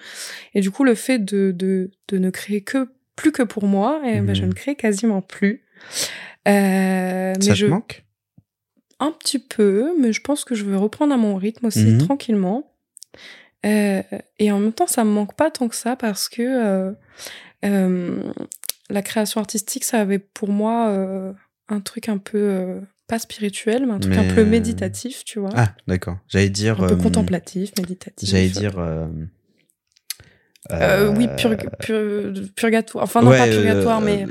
Et du coup le fait de de de ne créer que plus que pour moi et ben, Mhm. je ne crée quasiment plus euh, mais Ça je te manque? Un petit peu, mais je pense que je vais reprendre à mon rythme aussi, Mhm. tranquillement. Euh, et en même temps, ça me manque pas tant que ça parce que euh, euh, la création artistique, ça avait pour moi un truc un peu pas spirituel, mais un truc un Mais, peu méditatif, tu vois, Ah, d'accord. J'allais dire. un peu contemplatif, méditatif. J'allais dire. Euh, oui, euh, purg- pur- purgatoire. Enfin, non, ouais, pas euh, purgatoire, mais.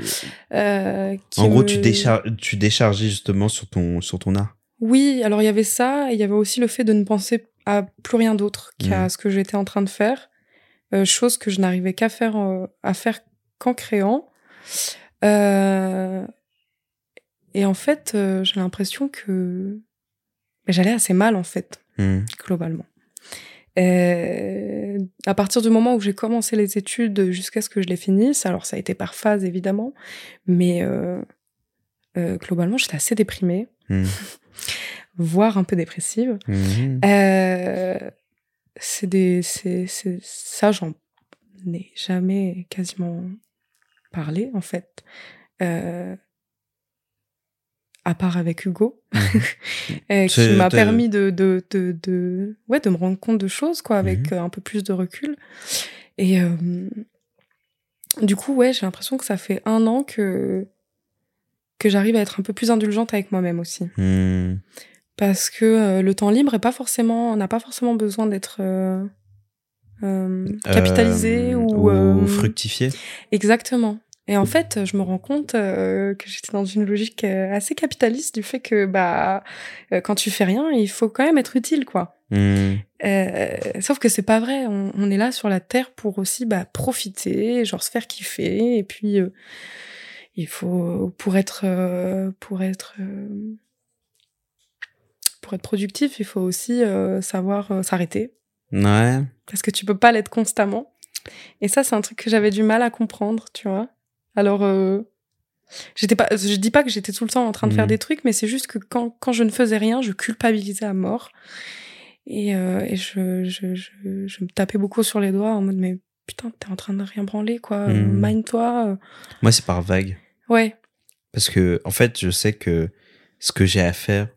en gros, me- tu, déchar tu déchargeais justement sur ton, sur ton art. Oui, alors il y avait ça, et il y avait aussi le fait de ne penser à plus rien d'autre qu'à Mhm. ce que j'étais en train de faire, euh, chose que je n'arrivais qu'à faire, euh, à faire qu'en créant. Euh, et en fait, j'ai l'impression que mais j'allais assez mal en fait, Hum. globalement. Euh, à partir du moment où j'ai commencé les études jusqu'à ce que je les finisse, alors ça a été par phase évidemment, mais euh, euh, globalement j'étais assez déprimée Hum. [laughs] voire un peu dépressive. Euh, c'est des, c'est, c'est ça, j'en ai jamais quasiment parlé en fait, à part avec Hugo, [laughs] euh, qui m'a permis de, de, de, de, ouais, de me rendre compte de choses quoi, avec Mhm. euh, un peu plus de recul. Et euh, du coup, ouais, j'ai l'impression que ça fait un an que que j'arrive à être un peu plus indulgente avec moi-même aussi Hum. parce que euh, le temps libre est pas forcément, on n'a pas forcément besoin d'être capitalisé ou, euh, fructifié. exactement. Et en fait, je me rends compte euh, que j'étais dans une logique euh, assez capitaliste du fait que bah euh, quand tu fais rien, il faut quand même être utile quoi. Euh, sauf que c'est pas vrai. On, on est là sur la terre pour aussi bah, profiter, genre se faire kiffer. Et puis il faut pour être pour être pour être productif, il faut aussi savoir s'arrêter Ouais. parce que tu peux pas l'être constamment. Et ça, c'est un truc que j'avais du mal à comprendre, tu vois. Alors, euh, j'étais pas, je dis pas que j'étais tout le temps en train de faire Mhm. des trucs, mais c'est juste que quand, quand je ne faisais rien, je culpabilisais à mort. Et, euh, et je, je, je, je me tapais beaucoup sur les doigts en mode, mais putain, t'es en train de rien branler, quoi. Mhm. Mine-toi. Moi, c'est par vague. Ouais. Parce que, en fait, je sais que ce que j'ai à faire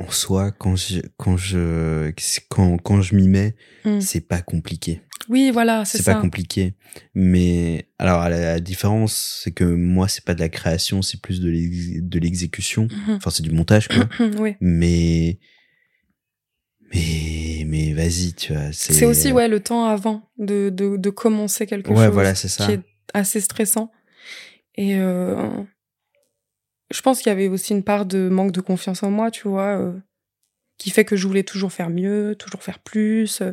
en soi, quand je, quand je, quand, quand je m'y mets, Mm. c'est pas compliqué. Oui, voilà, c'est C'est ça. pas compliqué. Mais, alors, la, la différence, c'est que moi, c'est pas de la création, c'est plus de l'ex- de l'exécution. Mhm. Enfin, c'est du montage, quoi. [clears throat] oui. mais, mais, mais vas-y, tu vois. C'est aussi, ouais, le temps avant de, de, de commencer quelque Ouais, chose. voilà, c'est ça. Qui est assez stressant. Et euh, je pense qu'il y avait aussi une part de manque de confiance en moi, tu vois, euh, qui fait que je voulais toujours faire mieux, toujours faire plus. euh,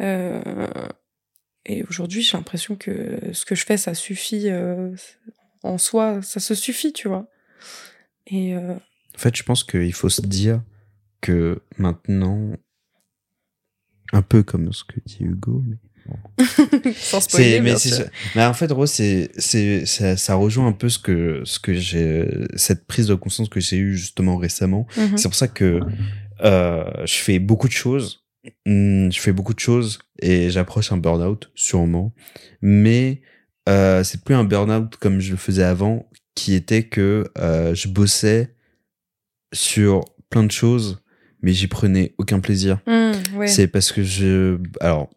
et aujourd'hui, j'ai l'impression que ce que je fais, ça suffit euh, en soi, ça se suffit, tu vois. Et euh, En fait, je pense qu'il faut se dire que maintenant, un peu comme ce que dit Hugo, mais [laughs] sans spoiler, mais bien c'est sûr. ça. Mais en fait, Rose, c'est, c'est, ça, ça rejoint un peu ce que, ce que j'ai, cette prise de conscience que j'ai eue justement récemment. Mhm. C'est pour ça que euh, je fais beaucoup de choses. Hum, Je fais beaucoup de choses et j'approche un burn-out, sûrement. Mais euh, c'est plus un burn-out comme je le faisais avant, qui était que euh, je bossais sur plein de choses, mais j'y prenais aucun plaisir. Mmh, ouais. C'est parce que je... Alors,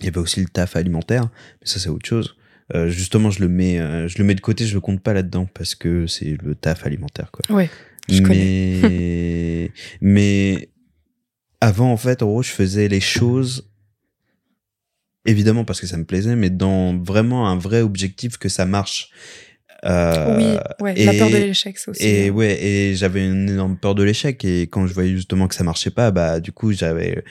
il y avait aussi le taf alimentaire, mais ça c'est autre chose. Euh, justement, je le mets, je le mets de côté, je le compte pas là-dedans parce que c'est le taf alimentaire, quoi. Ouais, je mais [laughs] mais avant en fait en gros je faisais les choses évidemment parce que ça me plaisait, mais dans vraiment un vrai objectif que ça marche. Euh, oui, ouais, la peur de l'échec, c'est aussi. Et euh, ouais, et j'avais une énorme peur de l'échec. Et quand je voyais justement que ça marchait pas, bah du coup j'avais,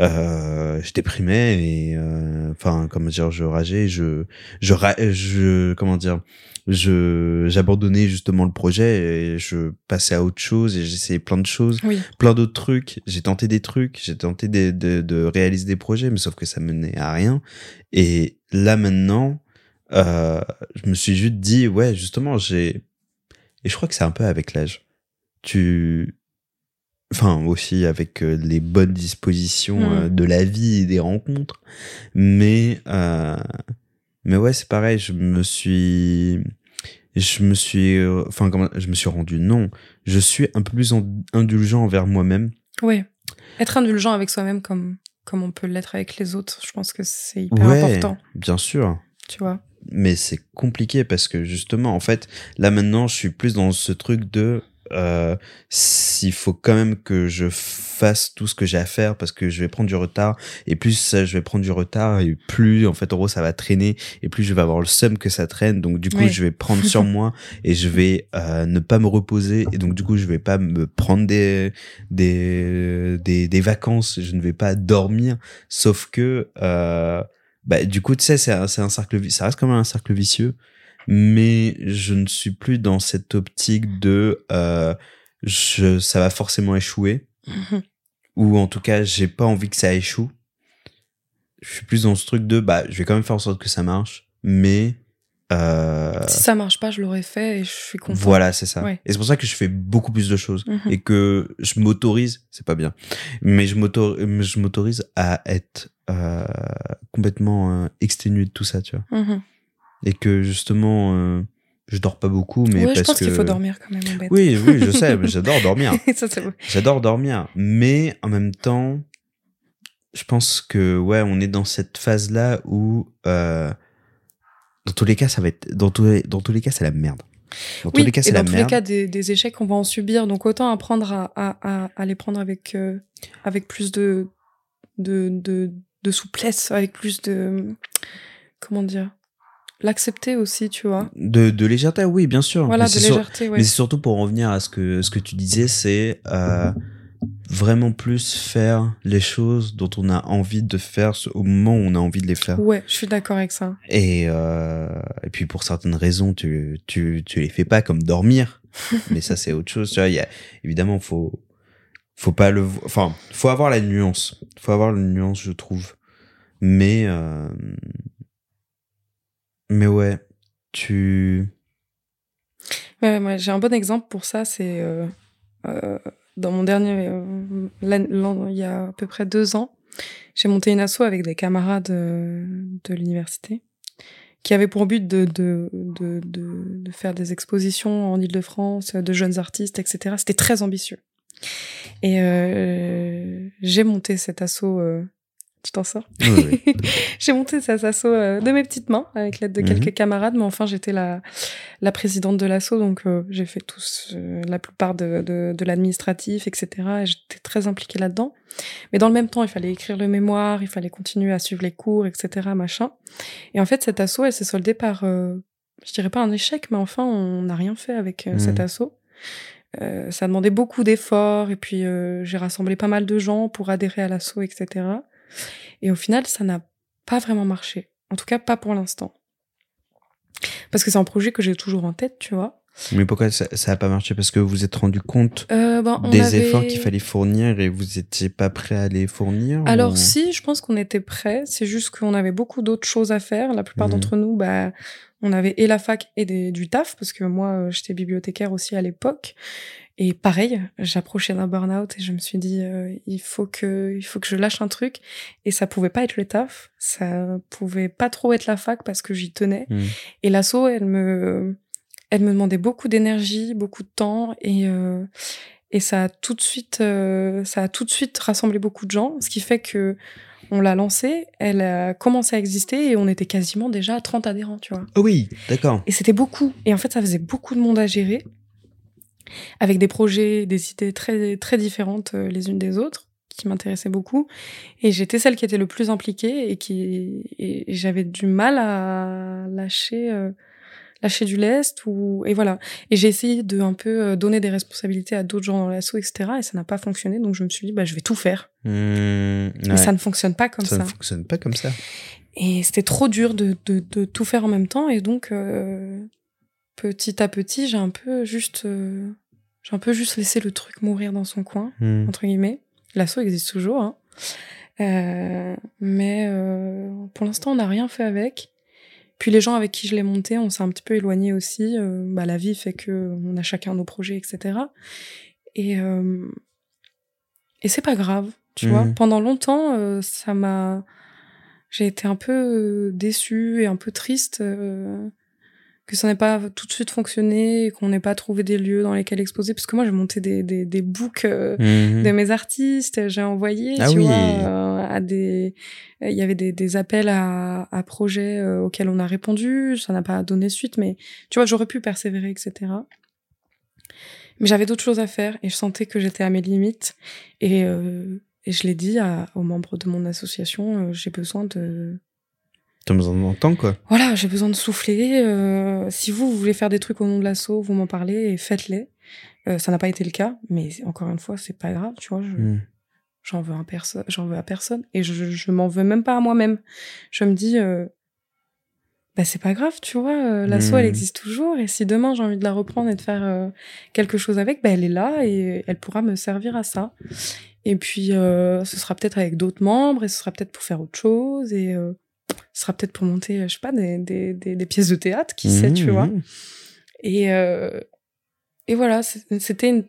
euh, je déprimais et euh, enfin comment dire, je rageais, je, je, je comment dire, je j'abandonnais justement le projet et je passais à autre chose et j'essayais plein de choses, Oui, plein d'autres trucs. J'ai tenté des trucs, j'ai tenté de, de, de réaliser des projets, mais sauf que ça menait à rien. Et là maintenant, euh, je me suis juste dit, ouais, justement, j'ai. Et je crois que c'est un peu avec l'âge. Tu. Enfin, aussi avec euh, les bonnes dispositions Mhm. euh, de la vie et des rencontres. Mais. euh, Mais ouais, c'est pareil, je me suis. Je me suis. Enfin, comment. Je me suis rendu. Non. Je suis un peu plus en- indulgent envers moi-même. ouais. Être indulgent avec soi-même comme, comme on peut l'être avec les autres, je pense que c'est hyper Ouais, important, bien sûr. tu vois. Mais c'est compliqué parce que justement, en fait, là maintenant, je suis plus dans ce truc de euh, s'il faut quand même que je fasse tout ce que j'ai à faire parce que je vais prendre du retard et plus je vais prendre du retard et plus en fait en gros ça va traîner et plus je vais avoir le seum que ça traîne. Donc du coup je vais prendre sur moi [laughs] et je vais euh, ne pas me reposer et donc du coup je vais pas me prendre des des des, des vacances. Je ne vais pas dormir. Sauf que euh, bah, du coup, tu sais, c'est un, c'est un cercle, ça reste quand même un cercle vicieux, mais je ne suis plus dans cette optique de, euh, je, ça va forcément échouer, ou en tout cas, j'ai pas envie que ça échoue. Je suis plus dans ce truc de, bah, je vais quand même faire en sorte que ça marche, mais, euh, si ça marche pas, je l'aurais fait et je suis content. voilà, c'est ça. Ouais. Et c'est pour ça que je fais beaucoup plus de choses Mhm. et que je m'autorise, c'est pas bien, mais je m'auto- je m'autorise à être euh, complètement euh, exténué de tout ça, tu vois. Mhm. Et que justement, je dors pas beaucoup, mais ouais, je parce pense que qu'il faut dormir quand même en bête. Oui, oui, je sais, mais j'adore dormir. [laughs] ça, c'est vrai. J'adore dormir, mais en même temps, je pense que ouais, on est dans cette phase là où dans tous les cas, ça va être dans tous les, dans tous les cas, c'est la merde. Dans tous les cas, c'est dans la tous merde. les cas, des, des échecs, on va en subir. Donc autant apprendre à, à, à, à les prendre avec, euh, avec plus de, de, de, de souplesse, avec plus de. Comment dire L'accepter aussi, tu vois. De, de légèreté, oui, bien sûr. Voilà, mais de sur- légèreté, ouais. Mais c'est surtout pour revenir à ce que, ce que tu disais, c'est euh, vraiment plus faire les choses dont on a envie de faire au moment où on a envie de les faire. Ouais, je suis d'accord avec ça. Et, euh, et puis pour certaines raisons, tu, tu, tu les fais pas comme dormir. [laughs] mais ça, c'est autre chose. Tu vois, il y a, évidemment, faut, faut pas le, enfin, faut avoir la nuance. Faut avoir la nuance, je trouve. Mais, euh, mais ouais, tu, Ouais, ouais, j'ai un bon exemple pour ça. C'est euh, euh, dans mon dernier. euh, il y a à peu près deux ans, j'ai monté une asso avec des camarades euh, de l'université qui avait pour but de, de, de, de, faire des expositions en Ile-de-France de jeunes artistes, etc. C'était très ambitieux. Et euh, j'ai monté cet asso. Tu t'en sors oui, oui. [laughs] J'ai monté cet asso euh, de mes petites mains avec l'aide de Mhm. quelques camarades, mais enfin j'étais la, la présidente de l'asso, donc euh, j'ai fait tous euh, la plupart de, de, de l'administratif, etc. Et j'étais très impliquée là-dedans. Mais dans le même temps, il fallait écrire le mémoire, il fallait continuer à suivre les cours, etc. Machin. Et en fait, cet asso, elle s'est soldée par, euh, je dirais pas un échec, mais enfin on n'a rien fait avec euh, Mhm. cet asso. Euh, ça demandait beaucoup d'efforts et puis euh, j'ai rassemblé pas mal de gens pour adhérer à l'asso, etc. Et au final, ça n'a pas vraiment marché. En tout cas, pas pour l'instant. Parce que c'est un projet que j'ai toujours en tête, tu vois. Mais pourquoi ça, ça a pas marché? Parce que vous vous êtes rendu compte Euh, ben, des avait- efforts qu'il fallait fournir et vous étiez pas prêt à les fournir Alors ou- si, je pense qu'on était prêts. C'est juste qu'on avait beaucoup d'autres choses à faire. La plupart Mhm. d'entre nous, bah, on avait et la fac et des- du taf, parce que moi, euh, j'étais bibliothécaire aussi à l'époque. Et pareil, j'approchais d'un burn-out et je me suis dit, euh, il faut que, il faut que je lâche un truc. Et ça pouvait pas être le taf, ça pouvait pas trop être la fac parce que j'y tenais. Hmm. Et l'asso, elle me, elle me demandait beaucoup d'énergie, beaucoup de temps, et euh, et ça a tout de suite, euh, ça a tout de suite rassemblé beaucoup de gens, ce qui fait que on l'a lancée, elle a commencé à exister et on était quasiment déjà à 30 adhérents, tu vois. Ah oui, d'accord. Et c'était beaucoup. Et en fait, ça faisait beaucoup de monde à gérer, avec des projets, des idées très très différentes euh, les unes des autres, qui m'intéressait beaucoup. Et j'étais celle qui était le plus impliquée et qui et j'avais du mal à lâcher euh, lâcher du lest ou et voilà. Et j'ai essayé de un peu euh, donner des responsabilités à d'autres gens dans l'assaut, etc. Et ça n'a pas fonctionné. Donc je me suis dit bah je vais tout faire. Mmh, Mais ça ne fonctionne pas comme ça. Ça ne fonctionne pas comme ça. Et c'était trop dur de, de, de, tout faire en même temps. Et donc, euh, petit à petit, j'ai un peu juste, euh, j'ai un peu juste laissé le truc mourir dans son coin, Mmh. entre guillemets. L'assaut existe toujours, hein. Euh, mais euh, pour l'instant, on n'a rien fait avec. Puis les gens avec qui je l'ai monté, on s'est un petit peu éloigné aussi. Euh, bah, la vie fait que on a chacun nos projets, etc. Et euh, et c'est pas grave, tu vois. Pendant longtemps, euh, ça m'a, j'ai été un peu déçue et un peu triste euh, que ça n'ait pas tout de suite fonctionné et qu'on n'ait pas trouvé des lieux dans lesquels exposer. Parce que moi, j'ai monté des des, des books euh, Mhm. de mes artistes, j'ai envoyé, Ah tu oui. vois, euh, à des, il y avait des, des appels à, à projets euh, auxquels on a répondu, ça n'a pas donné suite, mais tu vois, j'aurais pu persévérer, etc. Mais j'avais d'autres choses à faire et je sentais que j'étais à mes limites et, euh, et je l'ai dit à, aux membres de mon association, j'ai besoin de, T'as besoin de temps, quoi. voilà, j'ai besoin de souffler. euh, si vous, vous voulez faire des trucs au nom de l'assaut, vous m'en parlez et faites-les. Euh, ça n'a pas été le cas, mais encore une fois, c'est pas grave, tu vois. Je, Mhm. j'en veux, un perso- j'en veux à personne et je, je m'en veux même pas à moi-même. Je me dis, euh, bah c'est pas grave, tu vois, euh, l'assaut elle existe toujours et si demain j'ai envie de la reprendre et de faire quelque chose avec, bah elle est là et elle pourra me servir à ça. Et puis ce sera peut-être avec d'autres membres et ce sera peut-être pour faire autre chose et ce sera peut-être pour monter, je sais pas, des, des, des, des pièces de théâtre, qui sait, tu Mhm. vois. Et, euh, et voilà, c'était une,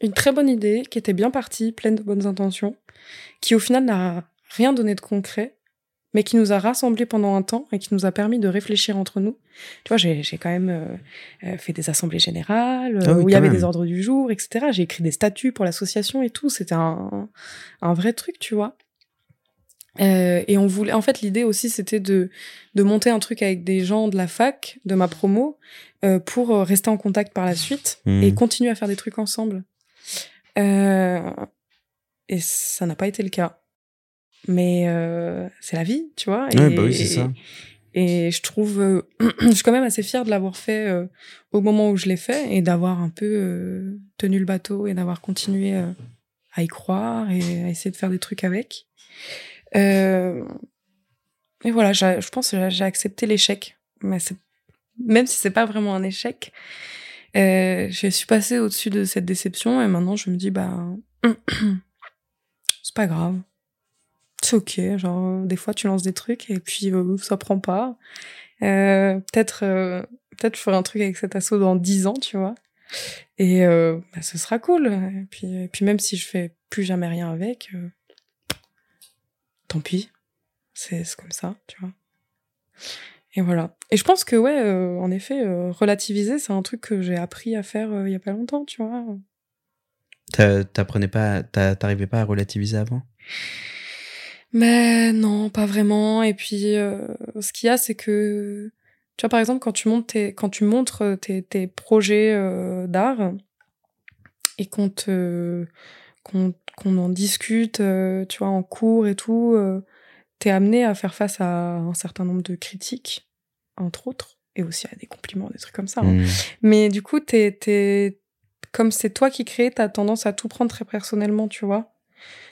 une très bonne idée qui était bien partie, pleine de bonnes intentions, qui au final n'a rien donné de concret, mais qui nous a rassemblés pendant un temps et qui nous a permis de réfléchir entre nous. Tu vois, j'ai quand même euh, euh, fait des assemblées générales Ah euh, oui, où il y avait même. des ordres du jour, etc. J'ai écrit des statuts pour l'association et tout. C'était un, un vrai truc, tu vois. Euh, et on voulait, en fait, l'idée aussi, c'était de, de monter un truc avec des gens de la fac, de ma promo, euh, pour euh, rester en contact par la suite Mhm. et continuer à faire des trucs ensemble. Euh, et ça n'a pas été le cas. Mais euh, c'est la vie, tu vois. Et, Ouais, bah oui, c'est ça. Et je trouve, euh, [clears throat] je suis quand même assez fière de l'avoir fait au moment où je l'ai fait et d'avoir un peu tenu le bateau et d'avoir continué à y croire et à essayer de faire des trucs avec. Euh, et voilà, je pense que j'ai- accepté l'échec. Mais même si c'est pas vraiment un échec, euh, je suis passée au-dessus de cette déception et maintenant je me dis, bah, [clears throat] c'est pas grave. C'est ok, genre, des fois tu lances des trucs et puis euh, ça prend pas. Euh, peut-être, euh, peut-être je ferai un truc avec cet assaut dans 10 ans, tu vois. Et bah, ce sera cool. Et puis, puis même si je fais plus jamais rien avec, tant pis. C'est comme ça, tu vois. Et voilà. Et je pense que, ouais, euh, en effet, euh, relativiser, c'est un truc que j'ai appris à faire euh, il y a pas longtemps, tu vois. T'a- T'apprenais pas, t'a- t'arrivais pas à relativiser avant? Mais non, pas vraiment. Et puis, ce qu'il y a, c'est que, tu vois, par exemple, quand tu, montes tes, quand tu montres tes, tes projets d'art et qu'on te, qu'on, qu'on en discute, euh, tu vois, en cours et tout, euh, t'es amené à faire face à un certain nombre de critiques, entre autres, et aussi à des compliments, des trucs comme ça. hein. Mhm. Mais du coup, t'es, t'es, comme c'est toi qui crée, t'as tendance à tout prendre très personnellement, tu vois.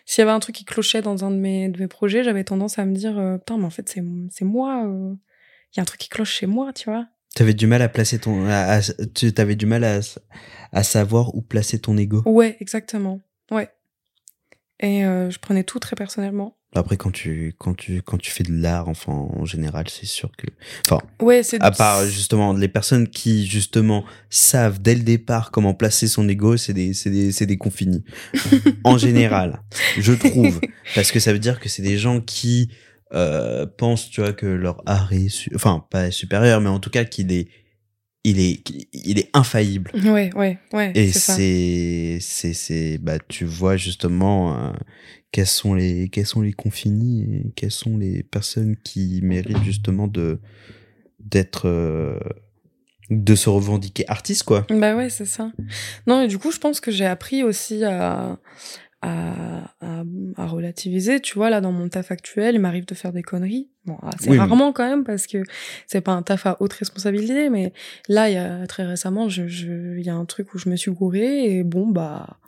S'il y avait un truc qui clochait dans un de mes, de mes projets, j'avais tendance à me dire, euh, putain, mais en fait, c'est, c'est moi. Il y a un truc qui cloche chez moi, tu vois. T'avais du mal à placer ton, à- à- tu t'avais du mal à, à savoir où placer ton ego. Ouais, exactement. Ouais. Et euh, je prenais tout très personnellement. Après, quand tu, quand tu, quand tu fais de l'art, enfin, en général, c'est sûr que, enfin, Ouais, c'est à part justement les personnes qui justement savent dès le départ comment placer son ego, c'est des, c'est des, c'est des confinis. [laughs] en général, je trouve, parce que ça veut dire que c'est des gens qui euh, pensent, tu vois, que leur art est, enfin, pas supérieur, mais en tout cas qu'il est, il est, il est infaillible. Ouais, ouais, ouais. Et c'est c'est, c'est, bah, tu vois justement euh, quels sont les, quels sont les confinis et quelles sont les personnes qui méritent justement de, d'être, euh, de se revendiquer artiste, quoi. Bah ouais, c'est ça. Non, et du coup, je pense que j'ai appris aussi à, à, à, à, relativiser. Tu vois, là, dans mon taf actuel, il m'arrive de faire des conneries. Bon, assez Oui, mais- rarement quand même, parce que c'est pas un taf à haute responsabilité, mais là, il y a très récemment, je, je, il y a un truc où je me suis gourée et bon, bah,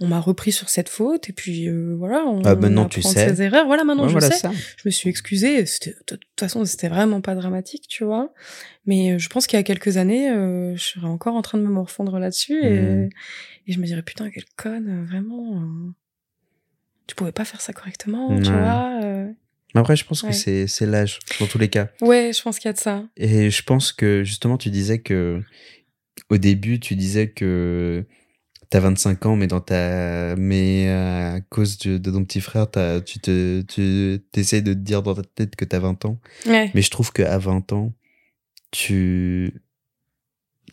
on m'a repris sur cette faute et puis euh, voilà, on, Ah, maintenant, on tu sais. ses erreurs. Voilà, maintenant Ouais, je voilà sais. ça. Je me suis excusée. De toute façon, c'était vraiment pas dramatique, tu vois. Mais euh, je pense qu'il y a quelques années, euh, je serais encore en train de me morfondre là-dessus et, et je me dirais putain quelle conne, vraiment. euh, tu pouvais pas faire ça correctement, tu vois. Après, je pense Ouais. que c'est c'est l'âge, dans tous les cas. Ouais, je pense qu'il y a de ça. Et je pense que justement, tu disais que au début, tu disais que t'as 25 ans, mais dans ta, mais euh, à cause de, de ton petit frère, t'as- tu te, tu essayes de te dire dans ta tête que t'as 20 ans. Ouais. Mais je trouve qu'à 20 ans, tu,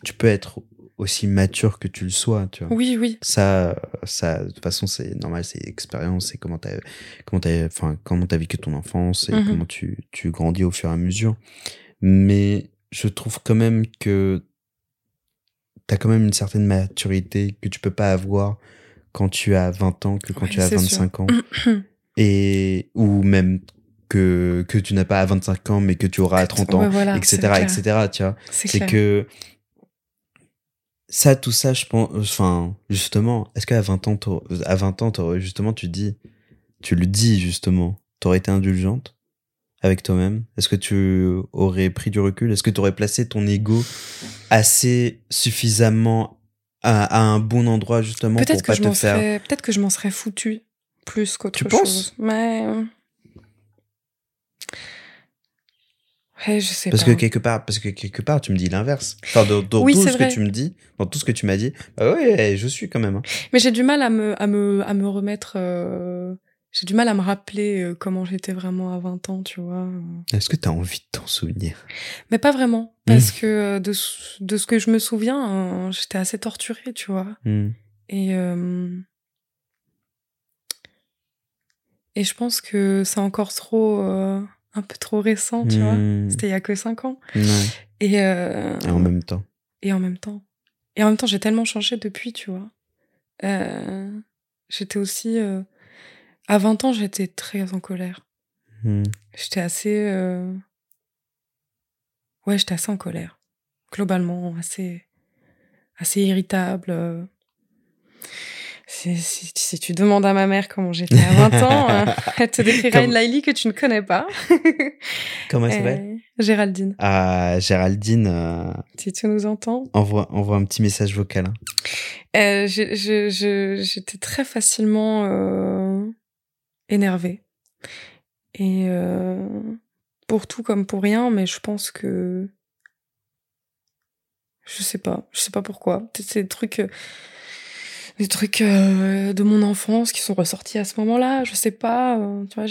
tu peux être aussi mature que tu le sois, tu vois. Oui, oui. Ça, ça, de toute façon, c'est normal, c'est expérience, c'est comment t'as, comment t'as, enfin, comment t'as vécu ton enfance et Mhm. comment tu, tu grandis au fur et à mesure. Mais je trouve quand même que t'as quand même une certaine maturité que tu peux pas avoir quand tu as 20 ans que quand Ouais, tu as c'est sûr. 25 ans. [clears throat] et, ou même que, que tu n'as pas à 25 ans, mais que tu auras à 30 ans, Ouais, voilà, etc., etc., tu vois C'est que ça tout ça je pense enfin justement est-ce qu'à 20 ans à 20 ans justement tu dis tu le dis justement t'aurais été indulgente? Avec toi-même? Est-ce que tu aurais pris du recul? Est-ce que tu aurais placé ton ego assez suffisamment à, à un bon endroit justement pour Peut-être que pas je te faire serais, peut-être que je m'en serais foutu plus qu'autre Tu chose. penses? Mais ouais, je sais parce pas. que quelque part parce que quelque part tu me dis l'inverse enfin dans, dans Oui, tout ce vrai. que tu me dis dans tout ce que tu m'as dit bah ouais je suis quand même hein. Mais j'ai du mal à me, à me, à me remettre. euh, J'ai du mal à me rappeler euh, comment j'étais vraiment à 20 ans, tu vois. est-ce que t'as envie de t'en souvenir? Mais pas vraiment, parce que euh, de, ce- de ce que je me souviens, euh, j'étais assez torturée, tu vois. Hmm. Et, euh, et je pense que c'est encore trop, euh, un peu trop récent, tu vois. Hmm. C'était il y a que 5 ans. Et, euh, Et en même temps. et en même temps. Et en même temps, j'ai tellement changé depuis, tu vois. Euh, j'étais aussi. euh, à 20 ans, j'étais très en colère. Hmm. J'étais assez. euh, Ouais, j'étais assez en colère. Globalement, assez. assez irritable. euh. Si, si- si tu demandes à ma mère comment j'étais à 20 ans, [laughs] euh, elle te décrira Comme- une Laili que tu ne connais pas. [laughs] Comment elle s'appelle? Géraldine, Ah, Géraldine, si tu nous entends. envoie, envoie un petit message vocal. hein. J'étais très facilement énervée. Et euh, pour tout comme pour rien, mais je pense que. Je sais pas, je sais pas pourquoi. Peut-être c'est des trucs. euh, Des trucs euh, de mon enfance qui sont ressortis à ce moment-là, je sais pas. euh, tu vois,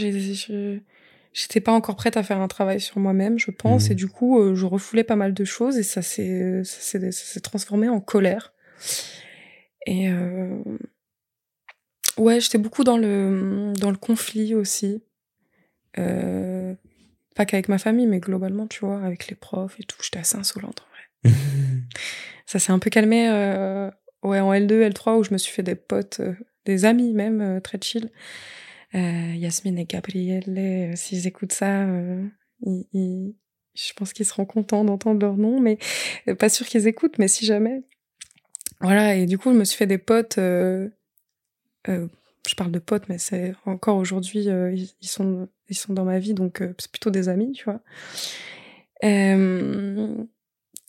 J'étais pas encore prête à faire un travail sur moi-même, je pense, Mhm. et du coup, euh, je refoulais pas mal de choses et ça s'est ça s'est- transformé en colère. Et ouais, j'étais beaucoup dans le dans le conflit aussi. Euh, pas qu'avec ma famille, mais globalement, tu vois, avec les profs et tout. J'étais assez insolente en vrai. [laughs] Ça s'est un peu calmé euh, ouais, en L2, L3, où je me suis fait des potes, euh, des amis même, très chill. Yasmine et Gabrielle, s'ils écoutent ça, ils- ils- je pense qu'ils seront contents d'entendre leur nom, mais pas sûr qu'ils écoutent, mais si jamais. Voilà, et du coup, je me suis fait des potes. Euh, je parle de potes, mais c'est encore aujourd'hui, euh, ils, ils sont, ils sont dans ma vie, donc euh, c'est plutôt des amis, tu vois.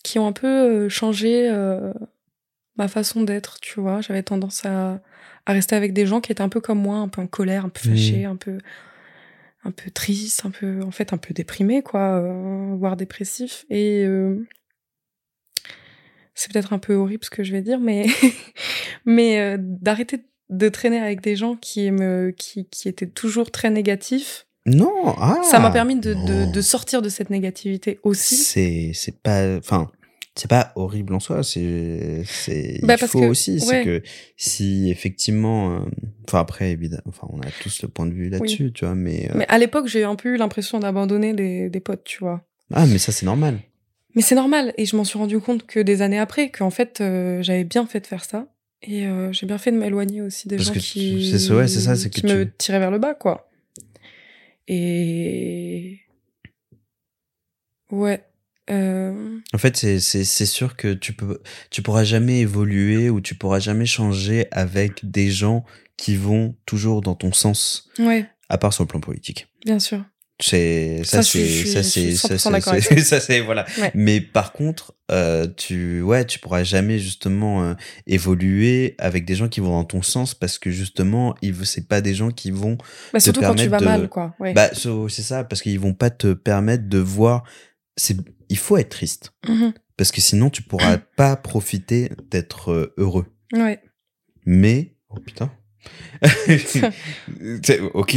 Qui ont un peu changé ma façon d'être, tu vois. J'avais tendance à, à rester avec des gens qui étaient un peu comme moi, un peu en colère, un peu fâchés, un peu un peu triste, un peu en fait un peu déprimé quoi, voire dépressif et c'est peut-être un peu horrible ce que je vais dire mais [laughs] mais euh, d'arrêter de traîner avec des gens qui me qui qui étaient toujours très négatifs, Non, ah, ça m'a permis de, de de sortir de cette négativité aussi. C'est, c'est pas, enfin, c'est pas horrible en soi. C'est, c'est, Bah, il parce faut que- aussi, c'est que si effectivement, euh, enfin après évidemment, enfin on a tous le point de vue là-dessus, tu vois, mais, euh, Mais à l'époque, j'ai un peu eu l'impression d'abandonner des, des potes, tu vois. ah mais ça c'est normal. Mais c'est normal, et je m'en suis rendu compte que des années après, qu'en fait, euh, j'avais bien fait de faire ça, Et euh, j'ai bien fait de m'éloigner aussi des Parce gens que qui, tu- c'est ça, ouais, c'est ça, c'est que qui me tu- tiraient vers le bas, quoi. Et ouais. Euh... En fait, c'est sûr que tu peux tu pourras jamais évoluer ou tu pourras jamais changer avec des gens qui vont toujours dans ton sens, Ouais, à part sur le plan politique. bien sûr. C'est ça, c'est ça c'est [laughs] ça 100% c'est voilà. Ouais. Mais par contre, euh, tu ouais, tu pourras jamais justement euh, évoluer avec des gens qui vont dans ton sens parce que justement, ils c'est pas des gens qui vont Bah, surtout quand tu vas de- mal, quoi. Ouais. bah c'est ça parce qu'ils vont pas te permettre de voir c'est il faut être triste Mhm. parce que sinon tu pourras [clears throat] pas profiter d'être euh, heureux. Ouais. Mais oh putain. [laughs] Ok.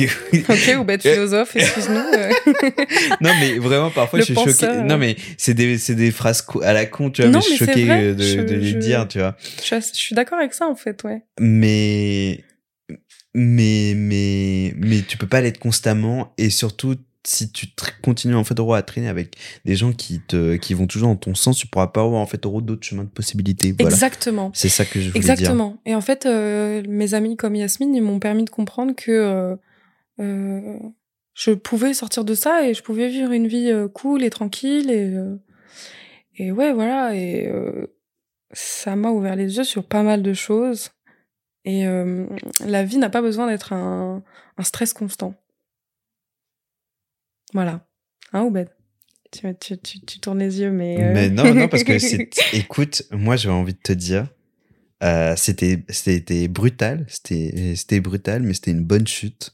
Ok, ou bête philosophe, excuse-nous. euh. [laughs] non mais vraiment parfois Le je suis choqué. penseur. Non mais c'est des c'est des phrases à la con tu vois Non, mais je suis choqué vrai, euh, de, je- de les je- dire tu vois. je, suis, je suis d'accord avec ça, en fait, ouais. Mais mais mais mais tu peux pas l'être constamment et surtout si tu continues en fait à traîner avec des gens qui te qui vont toujours dans ton sens tu pourras pas avoir en fait d'autres chemins de possibilités voilà Exactement. c'est ça que je voulais dire Exactement. Et en fait, euh, mes amis comme Yasmine, ils m'ont permis de comprendre que euh, euh, je pouvais sortir de ça et je pouvais vivre une vie cool et tranquille et et ouais voilà et ça m'a ouvert les yeux sur pas mal de choses et la vie n'a pas besoin d'être un, un stress constant. Voilà. Hein Oubed? Tu, tu, tu, tu tournes les yeux mais euh, Mais non, non, parce que [laughs] c'est. Écoute, moi, j'avais envie de te dire, euh, c'était, c'était brutal, c'était, c'était brutal, mais c'était une bonne chute.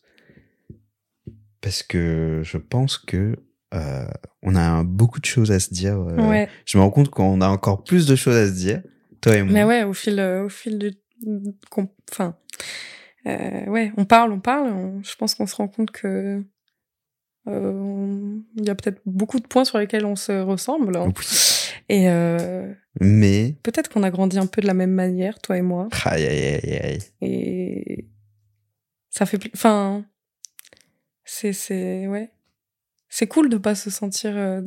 Parce que je pense que euh, on a beaucoup de choses à se dire. ouais. Je me rends compte qu'on a encore plus de choses à se dire, toi et moi. Mais ouais, au fil, au fil du, enfin, euh, ouais, on parle, on parle. on- je pense qu'on se rend compte que il y a peut-être beaucoup de points sur lesquels on se ressemble. hein. Oui. Et euh, Mais. peut-être qu'on a grandi un peu de la même manière, toi et moi. Aïe, aïe, aïe, aïe. Et ça fait, pl- enfin, c'est, c'est, ouais, c'est cool de pas se sentir, euh,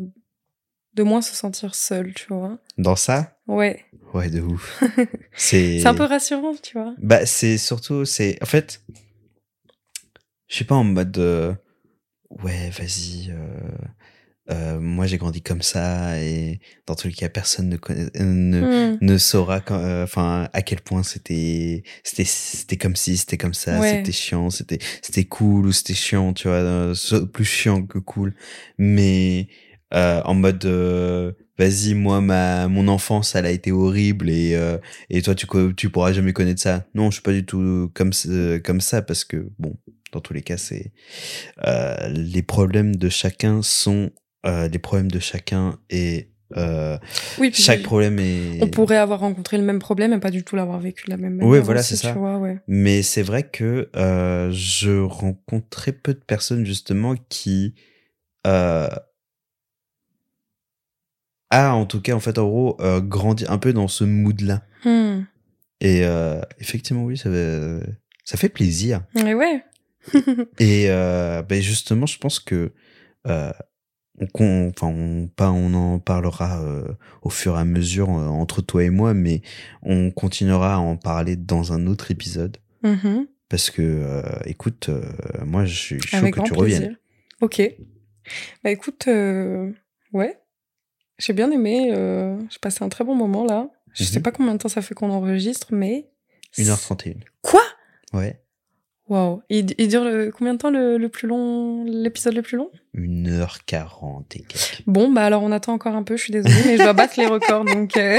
de moins se sentir seul, tu vois. Dans ça? Ouais, Ouais, de ouf. [laughs] c'est. c'est un peu rassurant, tu vois. Bah, c'est surtout, c'est, en fait, je suis pas en mode, euh, ouais, vas-y, euh, euh, moi j'ai grandi comme ça et dans tous les cas personne ne connaît, ne, Hmm. ne saura quand, euh, enfin, à quel point c'était, c'était, c'était comme si, c'était comme ça, Ouais. c'était chiant, c'était, c'était cool ou c'était chiant, tu vois, euh, plus chiant que cool, mais euh, en mode, vas-y, moi ma, mon enfance, elle a été horrible et euh, et toi tu tu pourras jamais connaître ça. Non, je suis pas du tout comme comme ça parce que bon, dans tous les cas, c'est euh, les problèmes de chacun sont euh, les problèmes de chacun et euh, Oui, puis chaque problème est. on pourrait avoir rencontré le même problème et pas du tout l'avoir vécu de la même manière. Ouais, voilà, c'est ça. Tu vois, ouais. Mais c'est vrai que euh, je rencontre très peu de personnes justement qui euh, a en tout cas en fait en gros euh, grandi un peu dans ce mood là. Hmm. Et effectivement oui ça fait, ça fait plaisir. Et ouais. [laughs] Et euh, ben justement je pense que euh, on, qu'on- enfin on, pas, on en parlera euh, au fur et à mesure entre toi et moi, mais on continuera à en parler dans un autre épisode. Mhm. Parce que, écoute, moi, je suis chaud Avec que tu plaisir. reviennes. Ok. Bah écoute, ouais. J'ai bien aimé. J'ai passé un très bon moment là. Je sais Mhm. pas combien de temps ça fait qu'on enregistre, mais. 1h31. Quoi? Ouais. Waouh. Il, il dure le- combien de temps le, le plus long, l'épisode le plus long? 1h40 et quelques. Bon, bah alors on attend encore un peu, je suis désolée, mais je dois battre les records. Donc, euh,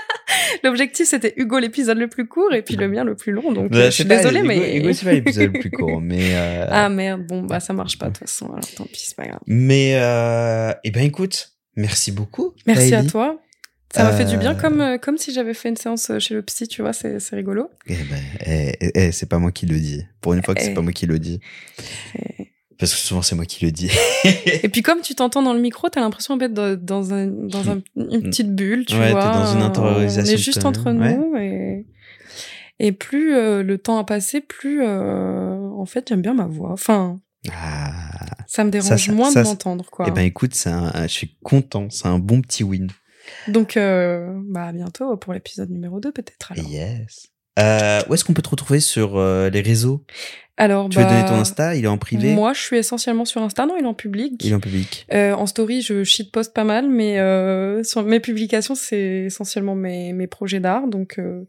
[laughs] l'objectif c'était Hugo l'épisode le plus court et puis le mien le plus long. Donc, Bah, euh, je suis désolée, Hugo- mais. Hugo, c'est pas [laughs] l'épisode le plus court, mais. euh, Ah merde, bon, bah ça marche pas de toute façon, alors tant pis, c'est pas grave. Mais, euh, eh ben, écoute, merci beaucoup. Merci à toi. Ça m'a fait du bien Euh, comme, euh, comme si j'avais fait une séance euh, chez le psy, tu vois, c'est rigolo. Eh ben, eh, eh, eh, c'est pas moi qui le dis. Pour une fois que c'est pas moi qui le dis. Parce que souvent, c'est moi qui le dis. Et puis comme tu t'entends dans le micro, t'as l'impression d'être dans, dans, un, dans un- une petite bulle, tu Ouais, t'es vois. dans une intériorisation On est juste entre nous et, et plus euh, le temps a passé, plus euh, en fait j'aime bien ma voix. Enfin, ah. ça me dérange Ça, ça- moins ça, de m'entendre, quoi. Eh ben, écoute, un- je suis content. C'est un bon petit win. Donc, euh, bah à bientôt pour l'épisode numéro 2 peut-être. alors. Yes. Euh, où est-ce qu'on peut te retrouver sur euh, les réseaux? Alors, Tu veux bah, donner ton Insta? Il est en privé? Moi, je suis essentiellement sur Insta. Non, il est en public. Il est en public. Euh, en story, je shitpost pas mal, mais euh, sur mes publications, c'est essentiellement mes, mes projets d'art. Donc, euh,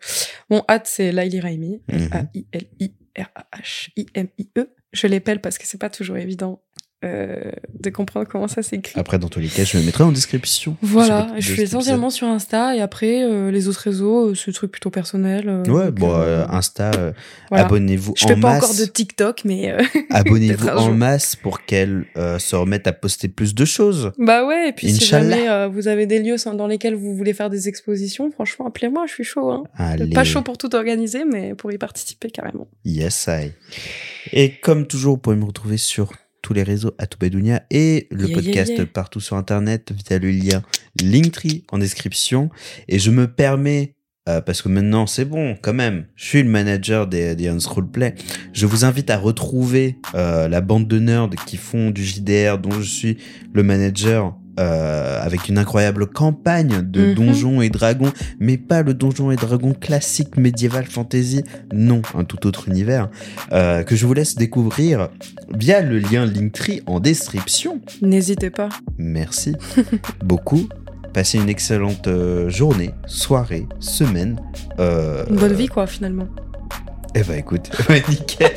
mon hâte, c'est Laili Raimi. Mhm. A-I-L-I-R-A-H-I-M-I-E. Je l'épelle parce que c'est pas toujours évident euh, de comprendre comment ça s'écrit. Après, dans tous les cas, je le mettrai en description. Voilà, je suis essentiellement sur Insta et après euh, les autres réseaux, euh, c'est des trucs plutôt euh, épisode. Ouais, bon, Insta, euh, voilà. abonnez-vous Je en fais pas masse. encore de TikTok, mais [laughs] Abonnez-vous en jour. masse pour qu'elle se remette à poster plus de choses. bah ouais. Et puis si jamais vous avez des lieux dans lesquels vous voulez faire des expositions, franchement, appelez-moi, je suis chaud. Hein. Allez. Pas chaud pour tout organiser, mais pour y participer carrément. Yes, I. Et comme toujours, vous pouvez me retrouver sur tous les réseaux à Toubadounia et le Yeah, podcast yeah, yeah. partout sur internet via le lien Linktree en description. Et je me permets, euh, parce que maintenant c'est bon quand même, je suis le manager des, des Roleplay, je vous invite à retrouver euh, la bande de nerds qui font du JDR dont je suis le manager. Euh, avec une incroyable campagne de Mhm. donjons et dragons, mais pas le donjon et dragon classique médiéval fantasy, non, un tout autre univers, euh, que je vous laisse découvrir via le lien Linktree en description. N'hésitez pas. Merci [laughs] beaucoup. Passez une excellente euh, journée, soirée, semaine. Euh, Une bonne vie, quoi, finalement. Eh ben écoute, [laughs] nickel.